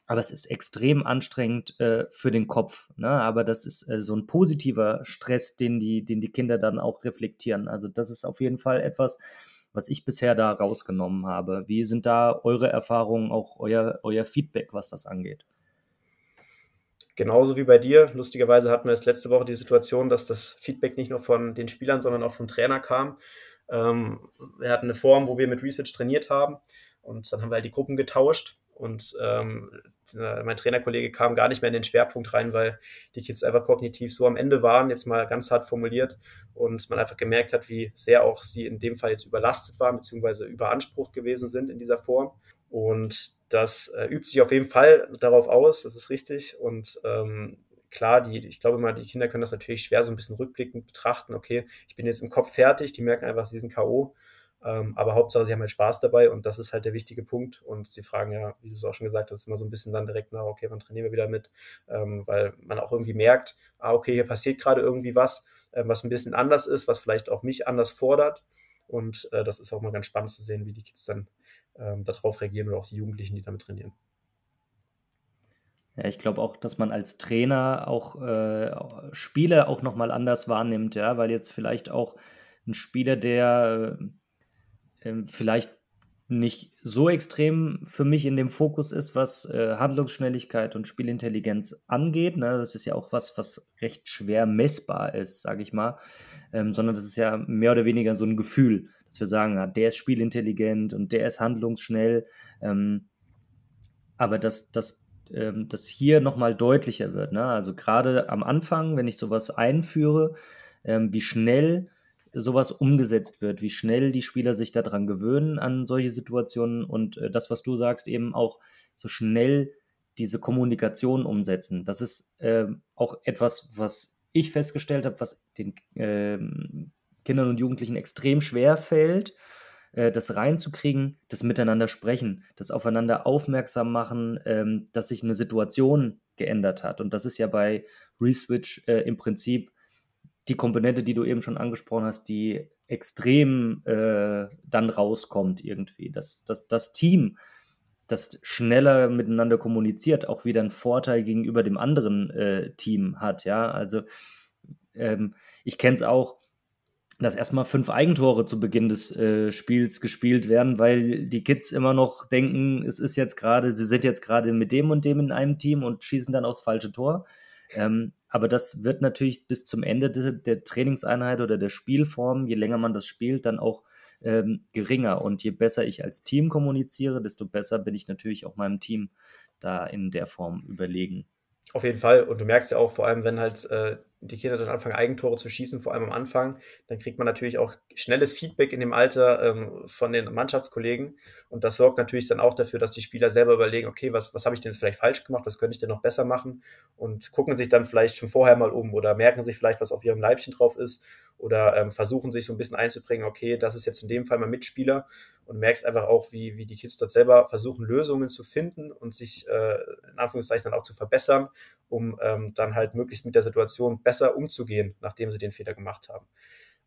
aber es ist extrem anstrengend äh, für den Kopf. Ne? Aber das ist äh, so ein positiver Stress, den die, den die Kinder dann auch reflektieren. Also das ist auf jeden Fall etwas, was ich bisher da rausgenommen habe. Wie sind da eure Erfahrungen, auch euer, euer Feedback, was das angeht? Genauso wie bei dir. Lustigerweise hatten wir jetzt letzte Woche die Situation, dass das Feedback nicht nur von den Spielern, sondern auch vom Trainer kam. Ähm, wir hatten eine Form, wo wir mit Research trainiert haben und dann haben wir halt die Gruppen getauscht und ähm, mein Trainerkollege kam gar nicht mehr in den Schwerpunkt rein, weil die Kids einfach kognitiv so am Ende waren, jetzt mal ganz hart formuliert, und man einfach gemerkt hat, wie sehr auch sie in dem Fall jetzt überlastet waren, beziehungsweise überansprucht gewesen sind in dieser Form. Und das äh, übt sich auf jeden Fall darauf aus, das ist richtig. Und ähm, klar, die, ich glaube mal, die Kinder können das natürlich schwer so ein bisschen rückblickend betrachten. Okay, ich bin jetzt im Kopf fertig, die merken einfach, sie sind K.O. Ähm, aber Hauptsache, sie haben halt Spaß dabei und das ist halt der wichtige Punkt. Und sie fragen ja, wie du es auch schon gesagt hast, immer so ein bisschen dann direkt nach, okay, wann trainieren wir wieder mit? Ähm, weil man auch irgendwie merkt, ah, okay, hier passiert gerade irgendwie was, äh, was ein bisschen anders ist, was vielleicht auch mich anders fordert. Und äh, das ist auch mal ganz spannend zu sehen, wie die Kids dann ähm, darauf reagieren oder auch die Jugendlichen, die damit trainieren. Ja, ich glaube auch, dass man als Trainer auch äh, Spiele auch nochmal anders wahrnimmt, ja, weil jetzt vielleicht auch ein Spieler, der äh, ähm, vielleicht nicht so extrem für mich in dem Fokus ist, was äh, Handlungsschnelligkeit und Spielintelligenz angeht. Ne? Das ist ja auch was, was recht schwer messbar ist, sage ich mal, ähm, sondern das ist ja mehr oder weniger so ein Gefühl, dass wir sagen, ja, der ist spielintelligent und der ist handlungsschnell. Ähm, aber dass das ähm, das hier nochmal deutlicher wird. Ne? Also gerade am Anfang, wenn ich sowas einführe, ähm, wie schnell sowas umgesetzt wird, wie schnell die Spieler sich daran gewöhnen an solche Situationen und äh, das, was du sagst, eben auch so schnell diese Kommunikation umsetzen. Das ist äh, auch etwas, was ich festgestellt habe, was den äh, Kindern und Jugendlichen extrem schwer fällt, äh, das reinzukriegen, das Miteinander sprechen, das Aufeinander aufmerksam machen, ähm, dass sich eine Situation geändert hat. Und das ist ja bei Reswitch äh, im Prinzip die Komponente, die du eben schon angesprochen hast, die extrem äh, dann rauskommt irgendwie. Dass, dass das Team das schneller miteinander kommuniziert, auch wieder einen Vorteil gegenüber dem anderen äh, Team hat. Ja, also ähm, ich kenne es auch, dass erstmal fünf Eigentore zu Beginn des äh, Spiels gespielt werden, weil die Kids immer noch denken, es ist jetzt gerade, sie sind jetzt gerade mit dem und dem in einem Team und schießen dann aufs falsche Tor. Ähm, aber das wird natürlich bis zum Ende de, der Trainingseinheit oder der Spielform, je länger man das spielt, dann auch ähm, geringer. Und je besser ich als Team kommuniziere, desto besser bin ich natürlich auch meinem Team da in der Form überlegen. Auf jeden Fall. Und du merkst ja auch, vor allem, wenn halt äh, die Kinder dann anfangen, Eigentore zu schießen, vor allem am Anfang, dann kriegt man natürlich auch schnelles Feedback in dem Alter ähm, von den Mannschaftskollegen. Und das sorgt natürlich dann auch dafür, dass die Spieler selber überlegen, okay, was, was habe ich denn jetzt vielleicht falsch gemacht, was könnte ich denn noch besser machen? Und gucken sich dann vielleicht schon vorher mal um oder merken sich vielleicht, was auf ihrem Leibchen drauf ist oder ähm, versuchen sich so ein bisschen einzubringen, okay, das ist jetzt in dem Fall mein Mitspieler und merkst einfach auch, wie, wie die Kids dort selber versuchen, Lösungen zu finden und sich äh, in Anführungszeichen dann auch zu verbessern, um ähm, dann halt möglichst mit der Situation besser umzugehen, nachdem sie den Fehler gemacht haben.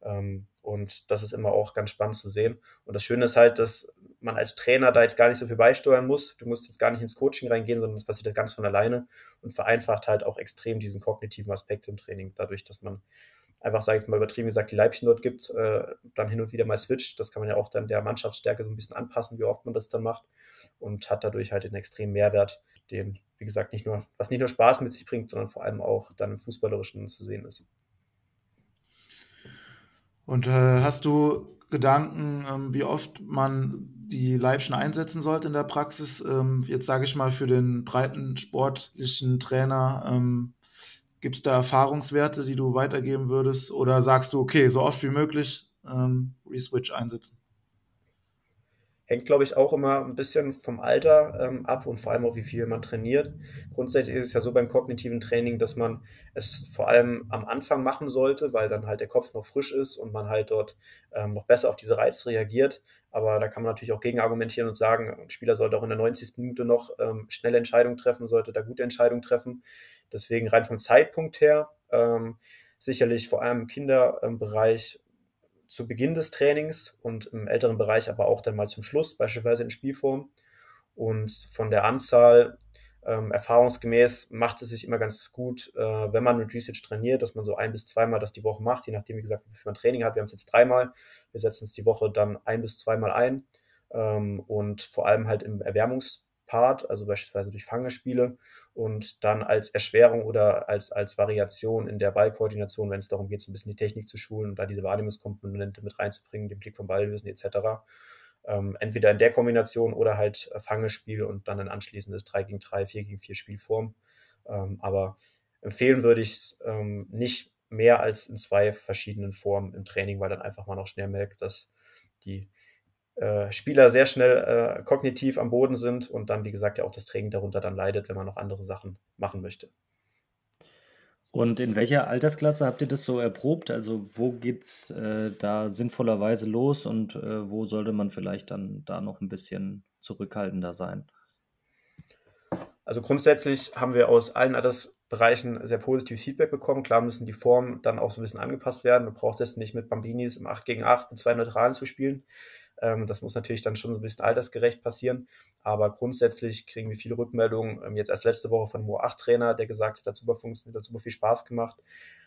Ähm, und das ist immer auch ganz spannend zu sehen. Und das Schöne ist halt, dass man als Trainer da jetzt gar nicht so viel beisteuern muss. Du musst jetzt gar nicht ins Coaching reingehen, sondern das passiert halt ganz von alleine und vereinfacht halt auch extrem diesen kognitiven Aspekt im Training, dadurch, dass man einfach, sage ich mal, übertrieben gesagt, die Leibchen dort gibt, äh, dann hin und wieder mal switcht. Das kann man ja auch dann der Mannschaftsstärke so ein bisschen anpassen, wie oft man das dann macht und hat dadurch halt den extremen Mehrwert, den, wie gesagt, nicht nur, was nicht nur Spaß mit sich bringt, sondern vor allem auch dann im Fußballerischen zu sehen ist. Und äh, hast du Gedanken, ähm, wie oft man die Leibchen einsetzen sollte in der Praxis? Ähm, jetzt sage ich mal für den breiten sportlichen Trainer, ähm, Gibt es da Erfahrungswerte, die du weitergeben würdest? Oder sagst du, okay, so oft wie möglich ähm, Reswitch einsetzen? Hängt, glaube ich, auch immer ein bisschen vom Alter ähm, ab und vor allem auch, wie viel man trainiert. Grundsätzlich ist es ja so beim kognitiven Training, dass man es vor allem am Anfang machen sollte, weil dann halt der Kopf noch frisch ist und man halt dort ähm, noch besser auf diese Reize reagiert. Aber da kann man natürlich auch gegen argumentieren und sagen, ein Spieler sollte auch in der 90. Minute noch ähm, schnelle Entscheidungen treffen, sollte da gute Entscheidungen treffen. Deswegen rein vom Zeitpunkt her ähm, sicherlich vor allem im Kinderbereich zu Beginn des Trainings und im älteren Bereich aber auch dann mal zum Schluss, beispielsweise in Spielform. Und von der Anzahl ähm, erfahrungsgemäß macht es sich immer ganz gut, äh, wenn man mit Research trainiert, dass man so ein bis zweimal das die Woche macht, je nachdem, wie gesagt, wie viel man Training hat. Wir haben es jetzt dreimal. Wir setzen es die Woche dann ein bis zweimal ein. Ähm, und vor allem halt im Erwärmungspart, also beispielsweise durch Fangespiele und dann als Erschwerung oder als, als Variation in der Ballkoordination, wenn es darum geht, so ein bisschen die Technik zu schulen und da diese Wahrnehmungskomponente mit reinzubringen, den Blick vom Ballwissen etc. Ähm, entweder in der Kombination oder halt Fangespiel und dann ein anschließendes 3 gegen 3, 4 gegen 4 Spielform. Ähm, aber empfehlen würde ich es ähm, nicht mehr als in zwei verschiedenen Formen im Training, weil dann einfach man auch schnell merkt, dass die äh, Spieler sehr schnell äh, kognitiv am Boden sind und dann, wie gesagt, ja auch das Training darunter dann leidet, wenn man noch andere Sachen machen möchte. Und in welcher Altersklasse habt ihr das so erprobt? Also wo geht's äh, da sinnvollerweise los und äh, wo sollte man vielleicht dann da noch ein bisschen zurückhaltender sein? Also grundsätzlich haben wir aus allen Altersbereichen sehr positives Feedback bekommen. Klar müssen die Formen dann auch so ein bisschen angepasst werden. Du brauchst jetzt nicht mit Bambinis im 8 gegen 8 mit zwei Neutralen zu spielen. Ähm, das muss natürlich dann schon so ein bisschen altersgerecht passieren. Aber grundsätzlich kriegen wir viele Rückmeldungen. Ähm, jetzt erst letzte Woche von einem U8-Trainer, der gesagt hat, hat super funktioniert, hat super viel Spaß gemacht.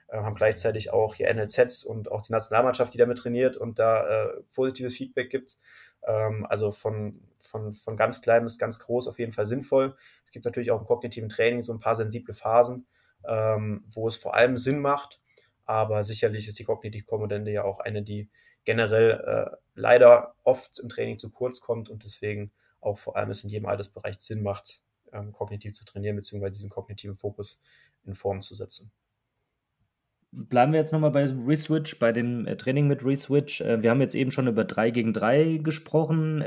Äh, haben gleichzeitig auch hier NLZs und auch die Nationalmannschaft, die damit trainiert und da äh, positives Feedback gibt. Ähm, also von, von, von ganz klein bis ganz groß auf jeden Fall sinnvoll. Es gibt natürlich auch im kognitiven Training so ein paar sensible Phasen, ähm, wo es vor allem Sinn macht. Aber sicherlich ist die kognitive Komponente ja auch eine, die generell äh, leider oft im Training zu kurz kommt und deswegen auch vor allem es in jedem Altersbereich Sinn macht, ähm, kognitiv zu trainieren, beziehungsweise diesen kognitiven Fokus in Form zu setzen. Bleiben wir jetzt nochmal bei Reswitch, bei dem äh, Training mit Reswitch. Äh, wir haben jetzt eben schon über 3 gegen 3 gesprochen.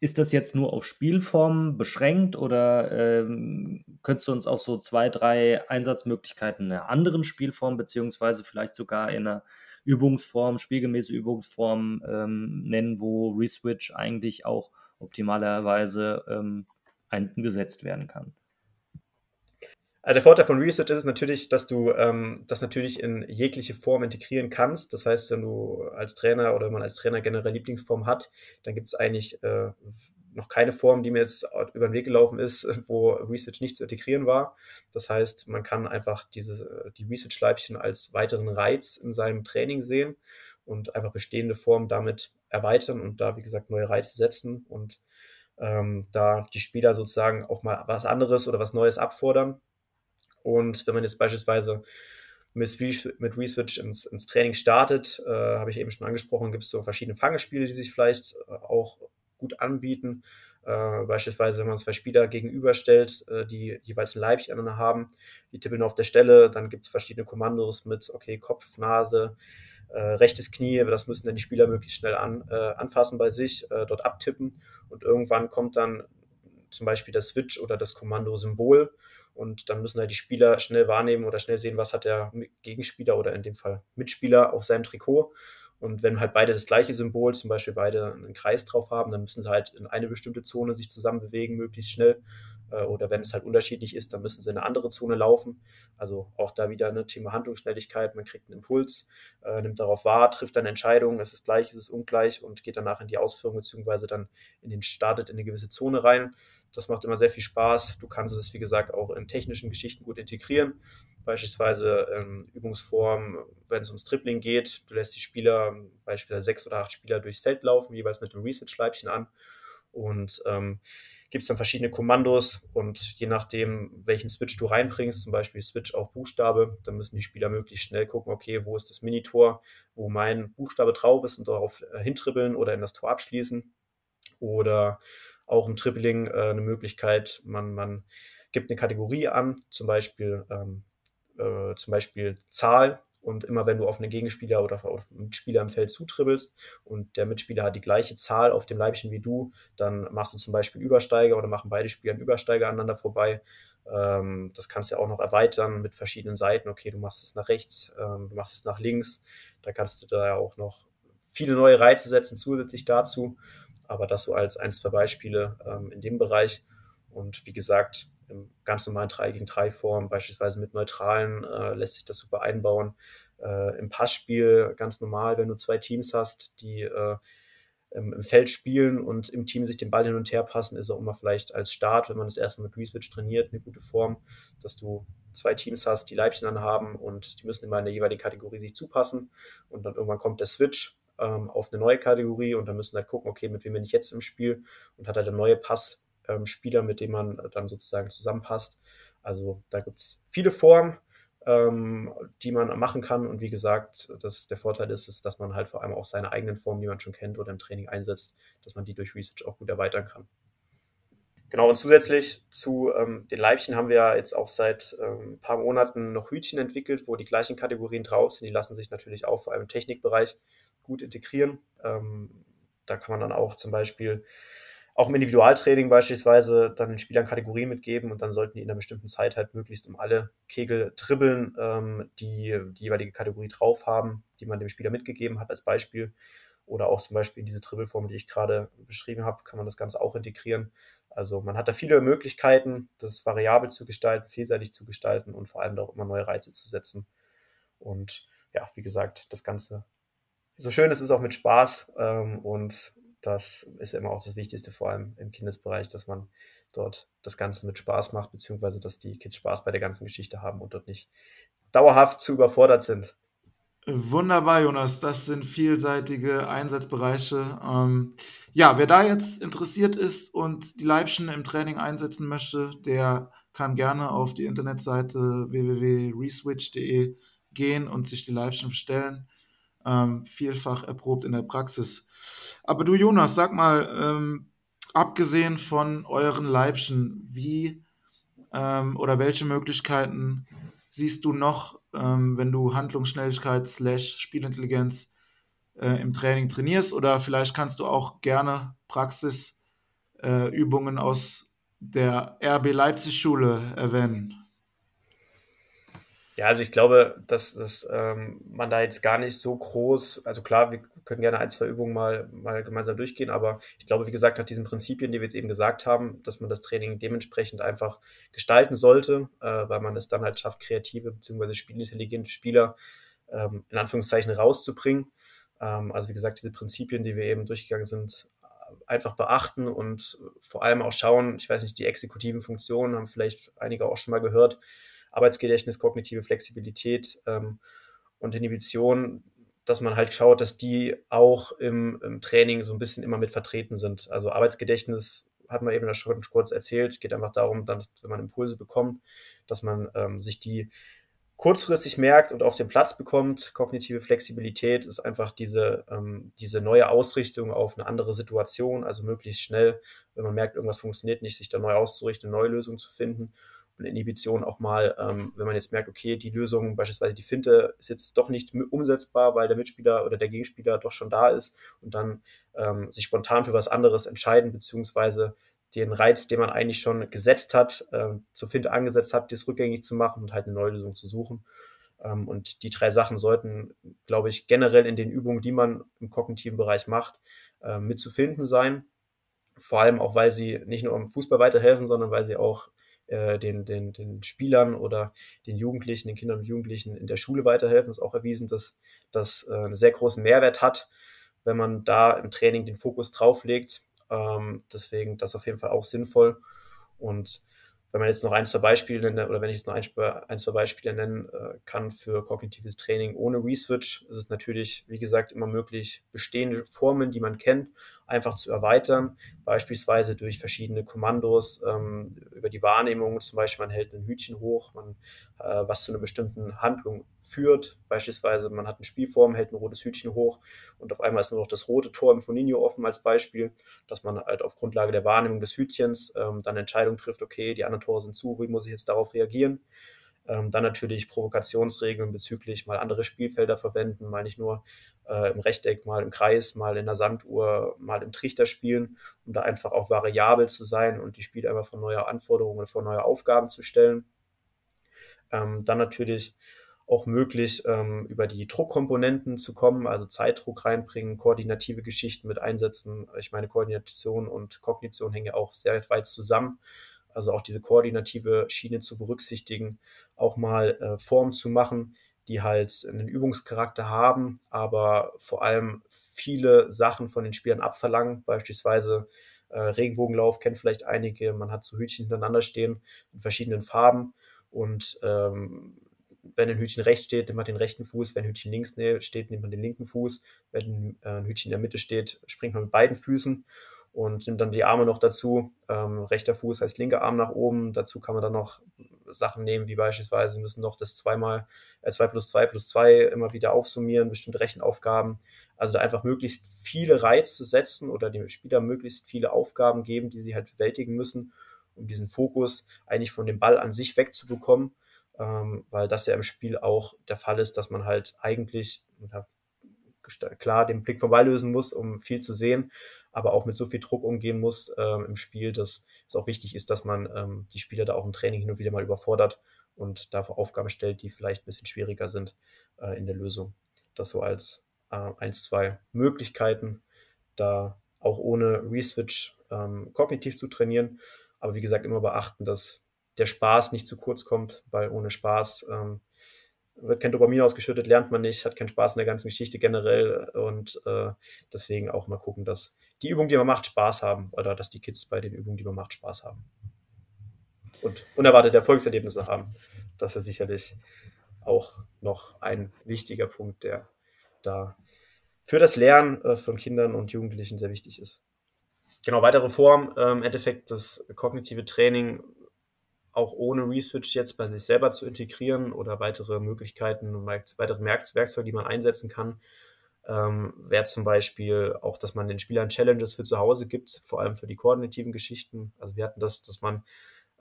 Ist das jetzt nur auf Spielform beschränkt oder ähm, könntest du uns auch so zwei, drei Einsatzmöglichkeiten in einer anderen Spielform, beziehungsweise vielleicht sogar in einer Übungsform, spielgemäße Übungsform ähm, nennen, wo Reswitch eigentlich auch optimalerweise ähm, eingesetzt werden kann. Also der Vorteil von Research ist es natürlich, dass du ähm, das natürlich in jegliche Form integrieren kannst. Das heißt, wenn du als Trainer oder man als Trainer generell Lieblingsform hat, dann gibt es eigentlich äh, noch keine Form, die mir jetzt über den Weg gelaufen ist, wo Research nicht zu integrieren war. Das heißt, man kann einfach diese, die Research-Leibchen als weiteren Reiz in seinem Training sehen und einfach bestehende Formen damit erweitern und da, wie gesagt, neue Reize setzen und ähm, da die Spieler sozusagen auch mal was anderes oder was Neues abfordern. Und wenn man jetzt beispielsweise mit, Reswitch ins, ins Training startet, äh, habe ich eben schon angesprochen, gibt es so verschiedene Fangespiele, die sich vielleicht äh, auch gut anbieten. Äh, beispielsweise, wenn man zwei Spieler gegenüberstellt, äh, die jeweils ein Leibchen haben, die tippeln auf der Stelle, dann gibt es verschiedene Kommandos mit, okay, Kopf, Nase, äh, rechtes Knie, das müssen dann die Spieler möglichst schnell an, äh, anfassen bei sich, äh, dort abtippen und irgendwann kommt dann zum Beispiel das Switch oder das Kommando-Symbol und dann müssen halt die Spieler schnell wahrnehmen oder schnell sehen, was hat der Gegenspieler oder in dem Fall Mitspieler auf seinem Trikot und wenn halt beide das gleiche Symbol, zum Beispiel beide einen Kreis drauf haben, dann müssen sie halt in eine bestimmte Zone sich zusammen bewegen, möglichst schnell. Äh, oder wenn es halt unterschiedlich ist, dann müssen sie in eine andere Zone laufen. Also auch da wieder ein ne, Thema Handlungsschnelligkeit. Man kriegt einen Impuls, äh, nimmt darauf wahr, trifft dann Entscheidungen, ist es gleich, ist es ungleich und geht danach in die Ausführung beziehungsweise dann in den startet in eine gewisse Zone rein. Das macht immer sehr viel Spaß. Du kannst es, wie gesagt, auch in technischen Geschichten gut integrieren. Beispielsweise ähm, Übungsform, wenn es ums Tripling geht, du lässt die Spieler, beispielsweise sechs oder acht Spieler durchs Feld laufen, jeweils mit einem Reswitch-Leibchen an und ähm, gibt es dann verschiedene Kommandos und je nachdem, welchen Switch du reinbringst, zum Beispiel Switch auf Buchstabe, dann müssen die Spieler möglichst schnell gucken, okay, wo ist das Minitor, wo mein Buchstabe drauf ist und darauf äh, hintribbeln oder in das Tor abschließen. Oder auch im Tripling äh, eine Möglichkeit, man, man gibt eine Kategorie an, zum Beispiel, ähm, äh, zum Beispiel Zahl. Und immer wenn du auf einen Gegenspieler oder auf einen Mitspieler im Feld zutribbelst und der Mitspieler hat die gleiche Zahl auf dem Leibchen wie du, dann machst du zum Beispiel Übersteiger oder machen beide Spieler einen Übersteiger aneinander vorbei. Ähm, das kannst du ja auch noch erweitern mit verschiedenen Seiten. Okay, du machst es nach rechts, ähm, du machst es nach links. Da kannst du da ja auch noch viele neue Reize setzen zusätzlich dazu. Aber das so als ein, zwei Beispiele ähm, in dem Bereich. Und wie gesagt, im ganz normalen 3 gegen 3 Form, beispielsweise mit Neutralen, äh, lässt sich das super einbauen. Äh, Im Passspiel ganz normal, wenn du zwei Teams hast, die äh, im, im, Feld spielen und im Team sich den Ball hin und her passen, ist auch immer vielleicht als Start, wenn man das erstmal mit Reswitch trainiert, eine gute Form, dass du zwei Teams hast, die Leibchen dann haben und die müssen immer in der jeweiligen Kategorie sich zupassen und dann irgendwann kommt der Switch ähm, auf eine neue Kategorie und dann müssen halt gucken, okay, mit wem bin ich jetzt im Spiel und hat halt neue Passspieler, ähm, mit dem man dann sozusagen zusammenpasst. Also da gibt es viele Formen, ähm, die man machen kann. Und wie gesagt, das, der Vorteil ist, ist, dass man halt vor allem auch seine eigenen Formen, die man schon kennt oder im Training einsetzt, dass man die durch Research auch gut erweitern kann. Genau, und zusätzlich zu ähm, den Leibchen haben wir ja jetzt auch seit ähm, ein paar Monaten noch Hütchen entwickelt, wo die gleichen Kategorien drauf sind. Die lassen sich natürlich auch vor allem im Technikbereich gut integrieren. Ähm, da kann man dann auch zum Beispiel auch im Individualtraining beispielsweise dann den Spielern Kategorien mitgeben und dann sollten die in einer bestimmten Zeit halt möglichst um alle Kegel dribbeln, ähm, die die jeweilige Kategorie drauf haben, die man dem Spieler mitgegeben hat als Beispiel. Oder auch zum Beispiel in diese Dribbelform, die ich gerade beschrieben habe, kann man das Ganze auch integrieren. Also man hat da viele Möglichkeiten, das variabel zu gestalten, vielseitig zu gestalten und vor allem auch immer neue Reize zu setzen. Und ja, wie gesagt, das Ganze so schön es ist auch mit Spaß ähm, und das ist immer auch das Wichtigste, vor allem im Kindesbereich, dass man dort das Ganze mit Spaß macht, beziehungsweise dass die Kids Spaß bei der ganzen Geschichte haben und dort nicht dauerhaft zu überfordert sind. Wunderbar, Jonas. Das sind vielseitige Einsatzbereiche. Ähm, ja, wer da jetzt interessiert ist und die Leibchen im Training einsetzen möchte, der kann gerne auf die Internetseite www.reswitch.de gehen und sich die Leibchen bestellen ähm, vielfach erprobt in der Praxis. Aber du, Jonas, sag mal, ähm, abgesehen von euren Leibchen, wie ähm, oder welche Möglichkeiten siehst du noch, ähm, wenn du Handlungsschnelligkeit slash Spielintelligenz äh, im Training trainierst? Oder vielleicht kannst du auch gerne Praxisübungen äh, aus der RB Leipzig Schule erwähnen. Ja, also ich glaube, dass, dass ähm, man da jetzt gar nicht so groß, also klar, wir können gerne ein, zwei Übungen mal, mal gemeinsam durchgehen, aber ich glaube, wie gesagt, nach diesen Prinzipien, die wir jetzt eben gesagt haben, dass man das Training dementsprechend einfach gestalten sollte, äh, weil man es dann halt schafft, kreative bzw. spielintelligente Spieler ähm, in Anführungszeichen rauszubringen. Ähm, also wie gesagt, diese Prinzipien, die wir eben durchgegangen sind, einfach beachten und vor allem auch schauen, ich weiß nicht, die exekutiven Funktionen haben vielleicht einige auch schon mal gehört, Arbeitsgedächtnis, kognitive Flexibilität ähm, und Inhibition, dass man halt schaut, dass die auch im, im, Training so ein bisschen immer mit vertreten sind. Also Arbeitsgedächtnis hat man eben schon kurz erzählt, geht einfach darum, dass, wenn man Impulse bekommt, dass man ähm, sich die kurzfristig merkt und auf den Platz bekommt. Kognitive Flexibilität ist einfach diese, ähm, diese neue Ausrichtung auf eine andere Situation, also möglichst schnell, wenn man merkt, irgendwas funktioniert nicht, sich da neu auszurichten, eine neue Lösung zu finden. Und Inhibition auch mal, ähm, wenn man jetzt merkt, okay, die Lösung, beispielsweise die Finte, ist jetzt doch nicht umsetzbar, weil der Mitspieler oder der Gegenspieler doch schon da ist und dann ähm, sich spontan für was anderes entscheiden, beziehungsweise den Reiz, den man eigentlich schon gesetzt hat, äh, zur Finte angesetzt hat, das rückgängig zu machen und halt eine neue Lösung zu suchen. Ähm, und die drei Sachen sollten, glaube ich, generell in den Übungen, die man im kognitiven Bereich macht, äh, mitzufinden sein. Vor allem auch, weil sie nicht nur im Fußball weiterhelfen, sondern weil sie auch äh, den, den, den Spielern oder den Jugendlichen, den Kindern und Jugendlichen in der Schule weiterhelfen. Es ist auch erwiesen, dass das äh, einen sehr großen Mehrwert hat, wenn man da im Training den Fokus drauf legt ähm, deswegen das auf jeden Fall auch sinnvoll. Und wenn man jetzt noch ein, zwei Beispiele oder wenn ich jetzt noch ein, ein zwei Beispiele nennen äh, kann für kognitives Training ohne Reswitch, ist es natürlich, wie gesagt, immer möglich, bestehende Formen, die man kennt, einfach zu erweitern, beispielsweise durch verschiedene Kommandos, ähm, über die Wahrnehmung, zum Beispiel man hält ein Hütchen hoch, man, äh, was zu einer bestimmten Handlung führt, beispielsweise man hat eine Spielform, hält ein rotes Hütchen hoch und auf einmal ist nur noch das rote Tor im Foninho offen als Beispiel, dass man halt auf Grundlage der Wahrnehmung des Hütchens ähm, dann Entscheidung trifft, okay, die anderen Tore sind zu, wie muss ich jetzt darauf reagieren? Ähm, dann natürlich Provokationsregeln bezüglich mal andere Spielfelder verwenden, mal nicht nur äh, im Rechteck, mal im Kreis, mal in der Sanduhr, mal im Trichter spielen, um da einfach auch variabel zu sein und die Spieler einfach vor neue Anforderungen oder vor neue Aufgaben zu stellen. Ähm, dann natürlich auch möglich, ähm, über die Druckkomponenten zu kommen, also Zeitdruck reinbringen, koordinative Geschichten mit einsetzen. Ich meine, Koordination und Kognition hängen ja auch sehr weit zusammen also auch diese koordinative Schiene zu berücksichtigen, auch mal äh, Formen zu machen, die halt einen Übungscharakter haben, aber vor allem viele Sachen von den Spielern abverlangen, beispielsweise äh, Regenbogenlauf kennt vielleicht einige, man hat so Hütchen hintereinander stehen in verschiedenen Farben. Und ähm, wenn ein Hütchen rechts steht, nimmt man den rechten Fuß, wenn ein Hütchen links steht, nimmt man den linken Fuß, wenn äh, ein Hütchen in der Mitte steht, springt man mit beiden Füßen und nimmt dann die Arme noch dazu. Ähm, rechter Fuß heißt linker Arm nach oben. Dazu kann man dann noch Sachen nehmen, wie beispielsweise müssen noch das zweimal, äh, 2 plus 2 plus 2 immer wieder aufsummieren, bestimmte Rechenaufgaben. Also da einfach möglichst viele Reize setzen oder dem Spieler möglichst viele Aufgaben geben, die sie halt bewältigen müssen, um diesen Fokus eigentlich von dem Ball an sich wegzubekommen. Ähm, weil das ja im Spiel auch der Fall ist, dass man halt eigentlich klar den Blick vom Ball lösen muss, um viel zu sehen aber auch mit so viel Druck umgehen muss ähm, im Spiel, dass es auch wichtig ist, dass man ähm, die Spieler da auch im Training hin und wieder mal überfordert und dafür Aufgaben stellt, die vielleicht ein bisschen schwieriger sind äh, in der Lösung. Das so als äh, eins, zwei Möglichkeiten, da auch ohne Reswitch ähm, kognitiv zu trainieren. Aber wie gesagt, immer beachten, dass der Spaß nicht zu kurz kommt, weil ohne Spaß ähm, wird kein Dopamin ausgeschüttet, lernt man nicht, hat keinen Spaß in der ganzen Geschichte generell und äh, deswegen auch mal gucken, dass die Übungen, die man macht, Spaß haben oder dass die Kids bei den Übungen, die man macht, Spaß haben und unerwartete Erfolgserlebnisse haben. Das ist sicherlich auch noch ein wichtiger Punkt, der da für das Lernen äh, von Kindern und Jugendlichen sehr wichtig ist. Genau, weitere Form, äh, im Endeffekt das kognitive Training auch ohne Reswitch jetzt bei sich selber zu integrieren oder weitere Möglichkeiten und weitere Werkzeuge, die man einsetzen kann, ähm, wäre zum Beispiel auch, dass man den Spielern Challenges für zu Hause gibt, vor allem für die koordinativen Geschichten. Also wir hatten das, dass man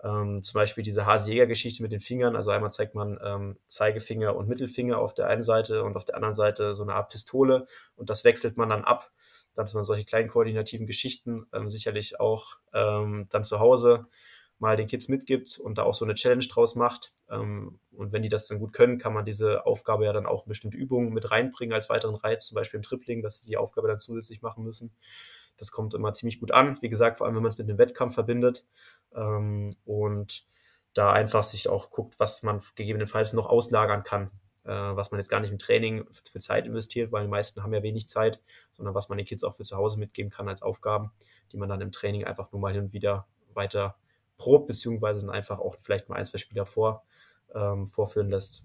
ähm, zum Beispiel diese Hasejäger-Geschichte mit den Fingern, also einmal zeigt man ähm, Zeigefinger und Mittelfinger auf der einen Seite und auf der anderen Seite so eine Art Pistole und das wechselt man dann ab, dass man solche kleinen koordinativen Geschichten ähm, sicherlich auch ähm, dann zu Hause mal den Kids mitgibt und da auch so eine Challenge draus macht. Ähm, und wenn die das dann gut können, kann man diese Aufgabe ja dann auch bestimmte Übungen mit reinbringen als weiteren Reiz, zum Beispiel im Tripling, dass sie die Aufgabe dann zusätzlich machen müssen. Das kommt immer ziemlich gut an. Wie gesagt, vor allem, wenn man es mit einem Wettkampf verbindet. Ähm, und da einfach sich auch guckt, was man gegebenenfalls noch auslagern kann äh, was man jetzt gar nicht im Training für, Zeit investiert, weil die meisten haben ja wenig Zeit, sondern was man den Kids auch für zu Hause mitgeben kann als Aufgaben, die man dann im Training einfach nur mal hin und wieder weiter probt, beziehungsweise dann einfach auch vielleicht mal ein, zwei Spieler vor, ähm, vorführen lässt.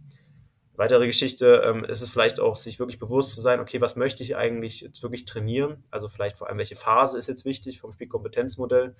Weitere Geschichte ähm, ist es vielleicht auch, sich wirklich bewusst zu sein, okay, was möchte ich eigentlich jetzt wirklich trainieren? Also vielleicht vor allem, welche Phase ist jetzt wichtig vom Spielkompetenzmodell?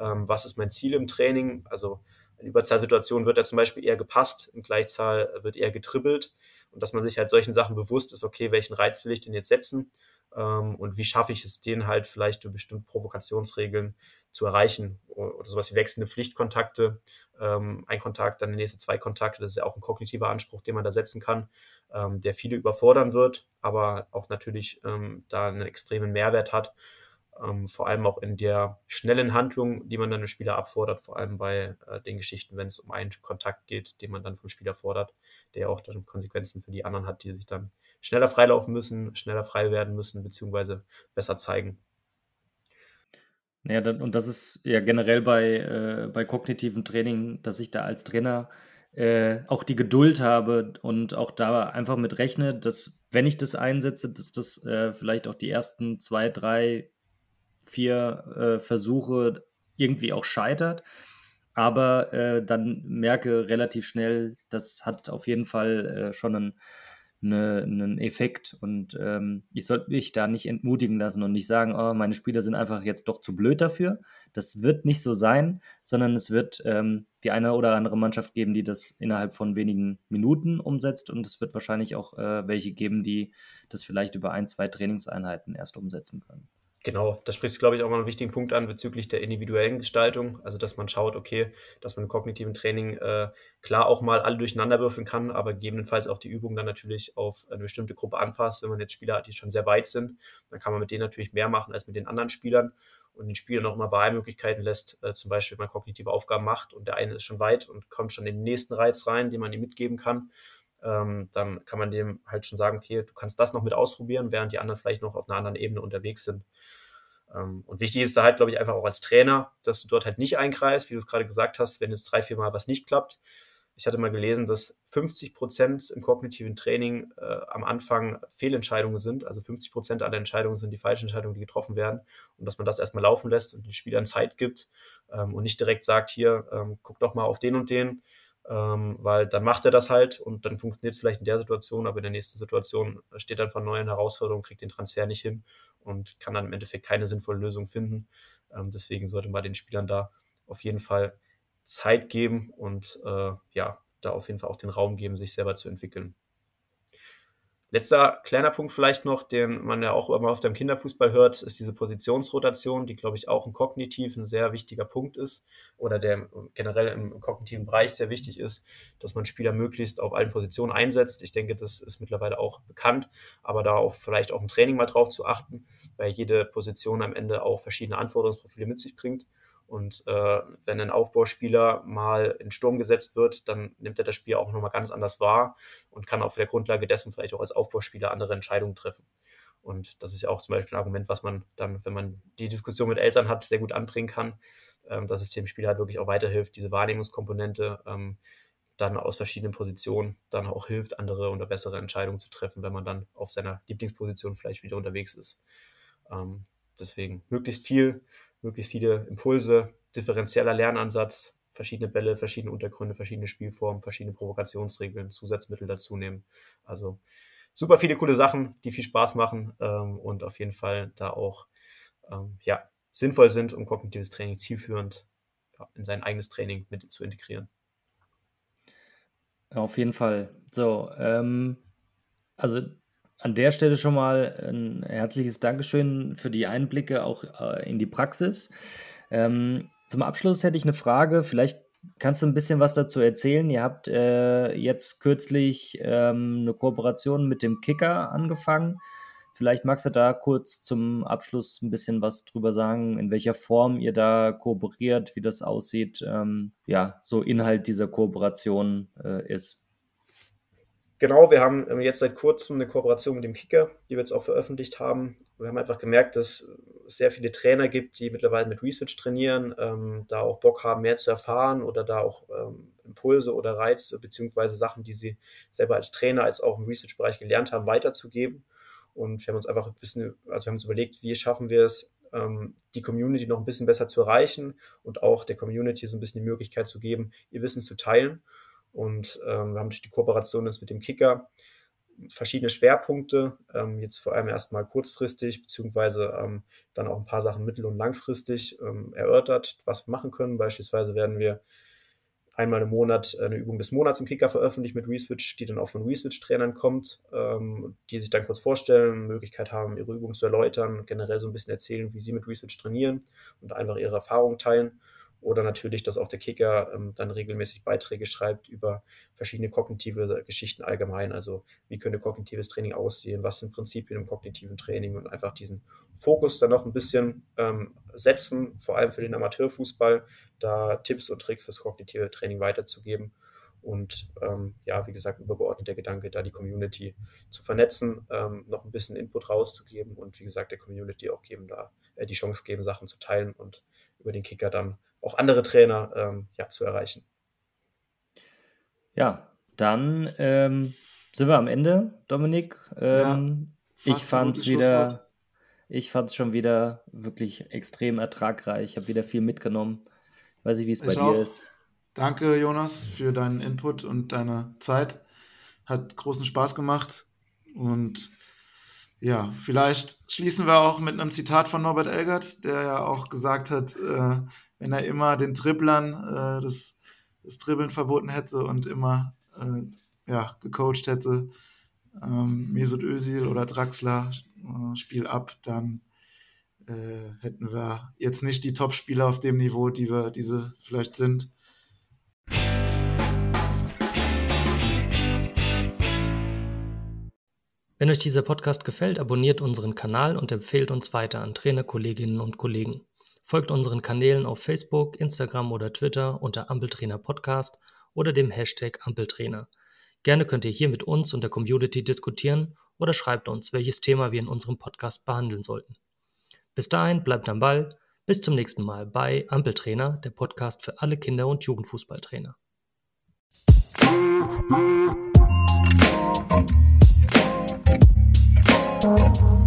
Ähm, was ist mein Ziel im Training? Also in Überzahlsituationen wird er zum Beispiel eher gepasst, in Gleichzahl wird eher getribbelt und dass man sich halt solchen Sachen bewusst ist, okay, welchen Reiz will ich denn jetzt setzen und wie schaffe ich es, den halt vielleicht durch bestimmte Provokationsregeln zu erreichen? Oder sowas wie wechselnde Pflichtkontakte, ähm, ein Kontakt, dann die nächste zwei Kontakte, das ist ja auch ein kognitiver Anspruch, den man da setzen kann, ähm, der viele überfordern wird, aber auch natürlich ähm, da einen extremen Mehrwert hat, ähm, vor allem auch in der schnellen Handlung, die man dann dem Spieler abfordert, vor allem bei äh, den Geschichten, wenn es um einen Kontakt geht, den man dann vom Spieler fordert, der auch dann Konsequenzen für die anderen hat, die sich dann schneller freilaufen müssen, schneller frei werden müssen, beziehungsweise besser zeigen. Ja, und das ist ja generell bei, äh, bei kognitiven Training, dass ich da als Trainer äh, auch die Geduld habe und auch da einfach mit rechne, dass wenn ich das einsetze, dass das äh, vielleicht auch die ersten zwei, drei, vier äh, Versuche irgendwie auch scheitert. Aber äh, dann merke relativ schnell, das hat auf jeden Fall äh, schon einen eine, einen Effekt und ähm, ich sollte mich da nicht entmutigen lassen und nicht sagen, oh, meine Spieler sind einfach jetzt doch zu blöd dafür. Das wird nicht so sein, sondern es wird ähm, die eine oder andere Mannschaft geben, die das innerhalb von wenigen Minuten umsetzt und es wird wahrscheinlich auch äh, welche geben, die das vielleicht über ein, zwei Trainingseinheiten erst umsetzen können. Genau, da sprichst du, glaube ich, auch mal einen wichtigen Punkt an bezüglich der individuellen Gestaltung. Also, dass man schaut, okay, dass man im kognitiven Training äh, klar auch mal alle durcheinander würfeln kann, aber gegebenenfalls auch die Übung dann natürlich auf eine bestimmte Gruppe anpasst. Wenn man jetzt Spieler hat, die schon sehr weit sind, dann kann man mit denen natürlich mehr machen als mit den anderen Spielern und den Spielern auch mal Wahlmöglichkeiten lässt. Äh, zum Beispiel, wenn man kognitive Aufgaben macht und der eine ist schon weit und kommt schon in den nächsten Reiz rein, den man ihm mitgeben kann. Ähm, dann kann man dem halt schon sagen, okay, du kannst das noch mit ausprobieren, während die anderen vielleicht noch auf einer anderen Ebene unterwegs sind. Ähm, und wichtig ist da halt, glaube ich, einfach auch als Trainer, dass du dort halt nicht eingreifst, wie du es gerade gesagt hast, wenn jetzt drei, vier Mal was nicht klappt. Ich hatte mal gelesen, dass 50 Prozent im kognitiven Training äh, am Anfang Fehlentscheidungen sind. Also 50 Prozent aller Entscheidungen sind die falschen Entscheidungen, die getroffen werden. Und dass man das erstmal laufen lässt und den Spielern Zeit gibt ähm, und nicht direkt sagt, hier, ähm, guck doch mal auf den und den, ähm, weil dann macht er das halt und dann funktioniert es vielleicht in der Situation, aber in der nächsten Situation steht dann vor neuen Herausforderungen, kriegt den Transfer nicht hin und kann dann im Endeffekt keine sinnvolle Lösung finden. Ähm, deswegen sollte man den Spielern da auf jeden Fall Zeit geben und äh, ja, da auf jeden Fall auch den Raum geben, sich selber zu entwickeln. Letzter kleiner Punkt vielleicht noch, den man ja auch immer auf dem Kinderfußball hört, ist diese Positionsrotation, die, glaube ich, auch im Kognitiv ein sehr wichtiger Punkt ist oder der generell im kognitiven Bereich sehr wichtig ist, dass man Spieler möglichst auf allen Positionen einsetzt. Ich denke, das ist mittlerweile auch bekannt, aber da vielleicht auch im Training mal drauf zu achten, weil jede Position am Ende auch verschiedene Anforderungsprofile mit sich bringt. Und äh, wenn ein Aufbauspieler mal in Sturm gesetzt wird, dann nimmt er das Spiel auch nochmal ganz anders wahr und kann auf der Grundlage dessen vielleicht auch als Aufbauspieler andere Entscheidungen treffen. Und das ist ja auch zum Beispiel ein Argument, was man dann, wenn man die Diskussion mit Eltern hat, sehr gut anbringen kann, ähm, dass es dem Spieler halt wirklich auch weiterhilft, diese Wahrnehmungskomponente ähm, dann aus verschiedenen Positionen dann auch hilft, andere oder bessere Entscheidungen zu treffen, wenn man dann auf seiner Lieblingsposition vielleicht wieder unterwegs ist. Ähm, deswegen möglichst viel möglichst viele Impulse, differenzieller Lernansatz, verschiedene Bälle, verschiedene Untergründe, verschiedene Spielformen, verschiedene Provokationsregeln, Zusatzmittel dazu nehmen. Also super viele coole Sachen, die viel Spaß machen ähm, und auf jeden Fall da auch ähm, ja, sinnvoll sind, um kognitives Training zielführend ja, in sein eigenes Training mit zu integrieren. Auf jeden Fall. So, ähm, also an der Stelle schon mal ein herzliches Dankeschön für die Einblicke auch äh, in die Praxis. Ähm, zum Abschluss hätte ich eine Frage. Vielleicht kannst du ein bisschen was dazu erzählen. Ihr habt äh, jetzt kürzlich ähm, eine Kooperation mit dem Kicker angefangen. Vielleicht magst du da kurz zum Abschluss ein bisschen was drüber sagen, in welcher Form ihr da kooperiert, wie das aussieht, ähm, ja, so Inhalt dieser Kooperation äh, ist. Genau, wir haben ähm, jetzt seit kurzem eine Kooperation mit dem Kicker, die wir jetzt auch veröffentlicht haben. Wir haben einfach gemerkt, dass es sehr viele Trainer gibt, die mittlerweile mit Reswitch trainieren, ähm, da auch Bock haben, mehr zu erfahren oder da auch ähm, Impulse oder Reize beziehungsweise Sachen, die sie selber als Trainer, als auch im Research-Bereich gelernt haben, weiterzugeben. Und wir haben uns einfach ein bisschen, also wir haben uns überlegt, wie schaffen wir es, ähm, die Community noch ein bisschen besser zu erreichen und auch der Community so ein bisschen die Möglichkeit zu geben, ihr Wissen zu teilen. Und ähm, wir haben durch die Kooperation jetzt mit dem Kicker verschiedene Schwerpunkte, ähm, jetzt vor allem erstmal kurzfristig, beziehungsweise ähm, dann auch ein paar Sachen mittel- und langfristig ähm, erörtert, was wir machen können. Beispielsweise werden wir einmal im Monat eine Übung des Monats im Kicker veröffentlicht mit Reswitch, die dann auch von Reswitch-Trainern kommt, ähm, die sich dann kurz vorstellen, Möglichkeit haben, ihre Übung zu erläutern, generell so ein bisschen erzählen, wie sie mit Reswitch trainieren und einfach ihre Erfahrungen teilen. Oder natürlich, dass auch der Kicker ähm, dann regelmäßig Beiträge schreibt über verschiedene kognitive Geschichten allgemein. Also wie könnte kognitives Training aussehen, was sind Prinzipien im kognitiven Training und einfach diesen Fokus dann noch ein bisschen ähm, setzen, vor allem für den Amateurfußball, da Tipps und Tricks fürs kognitive Training weiterzugeben. Und ähm, ja, wie gesagt, übergeordnet der Gedanke, da die Community zu vernetzen, ähm, noch ein bisschen Input rauszugeben und wie gesagt, der Community auch geben, da äh, die Chance geben, Sachen zu teilen und über den Kicker dann auch andere Trainer ähm, ja, zu erreichen. Ja, dann ähm, sind wir am Ende, Dominik. Ähm, ja, ich fand es wieder, ich fand es schon wieder wirklich extrem ertragreich. Ich habe wieder viel mitgenommen. Weiß ich, wie es bei dir ist. Danke, Jonas, für deinen Input und deine Zeit. Hat großen Spaß gemacht. Und ja, vielleicht schließen wir auch mit einem Zitat von Norbert Elgert, der ja auch gesagt hat, äh, wenn er immer den Dribblern äh, das, das Dribbeln verboten hätte und immer äh, ja, gecoacht hätte, ähm, Mesut Özil oder Draxler, äh, Spiel ab, dann äh, hätten wir jetzt nicht die Top-Spieler auf dem Niveau, die wir diese vielleicht sind. Wenn euch dieser Podcast gefällt, abonniert unseren Kanal und empfehlt uns weiter an Trainerkolleginnen und Kollegen. Folgt unseren Kanälen auf Facebook, Instagram oder Twitter unter Ampeltrainer Podcast oder dem Hashtag Ampeltrainer. Gerne könnt ihr hier mit uns und der Community diskutieren oder schreibt uns, welches Thema wir in unserem Podcast behandeln sollten. Bis dahin bleibt am Ball. Bis zum nächsten Mal bei Ampeltrainer, der Podcast für alle Kinder- und Jugendfußballtrainer. Musik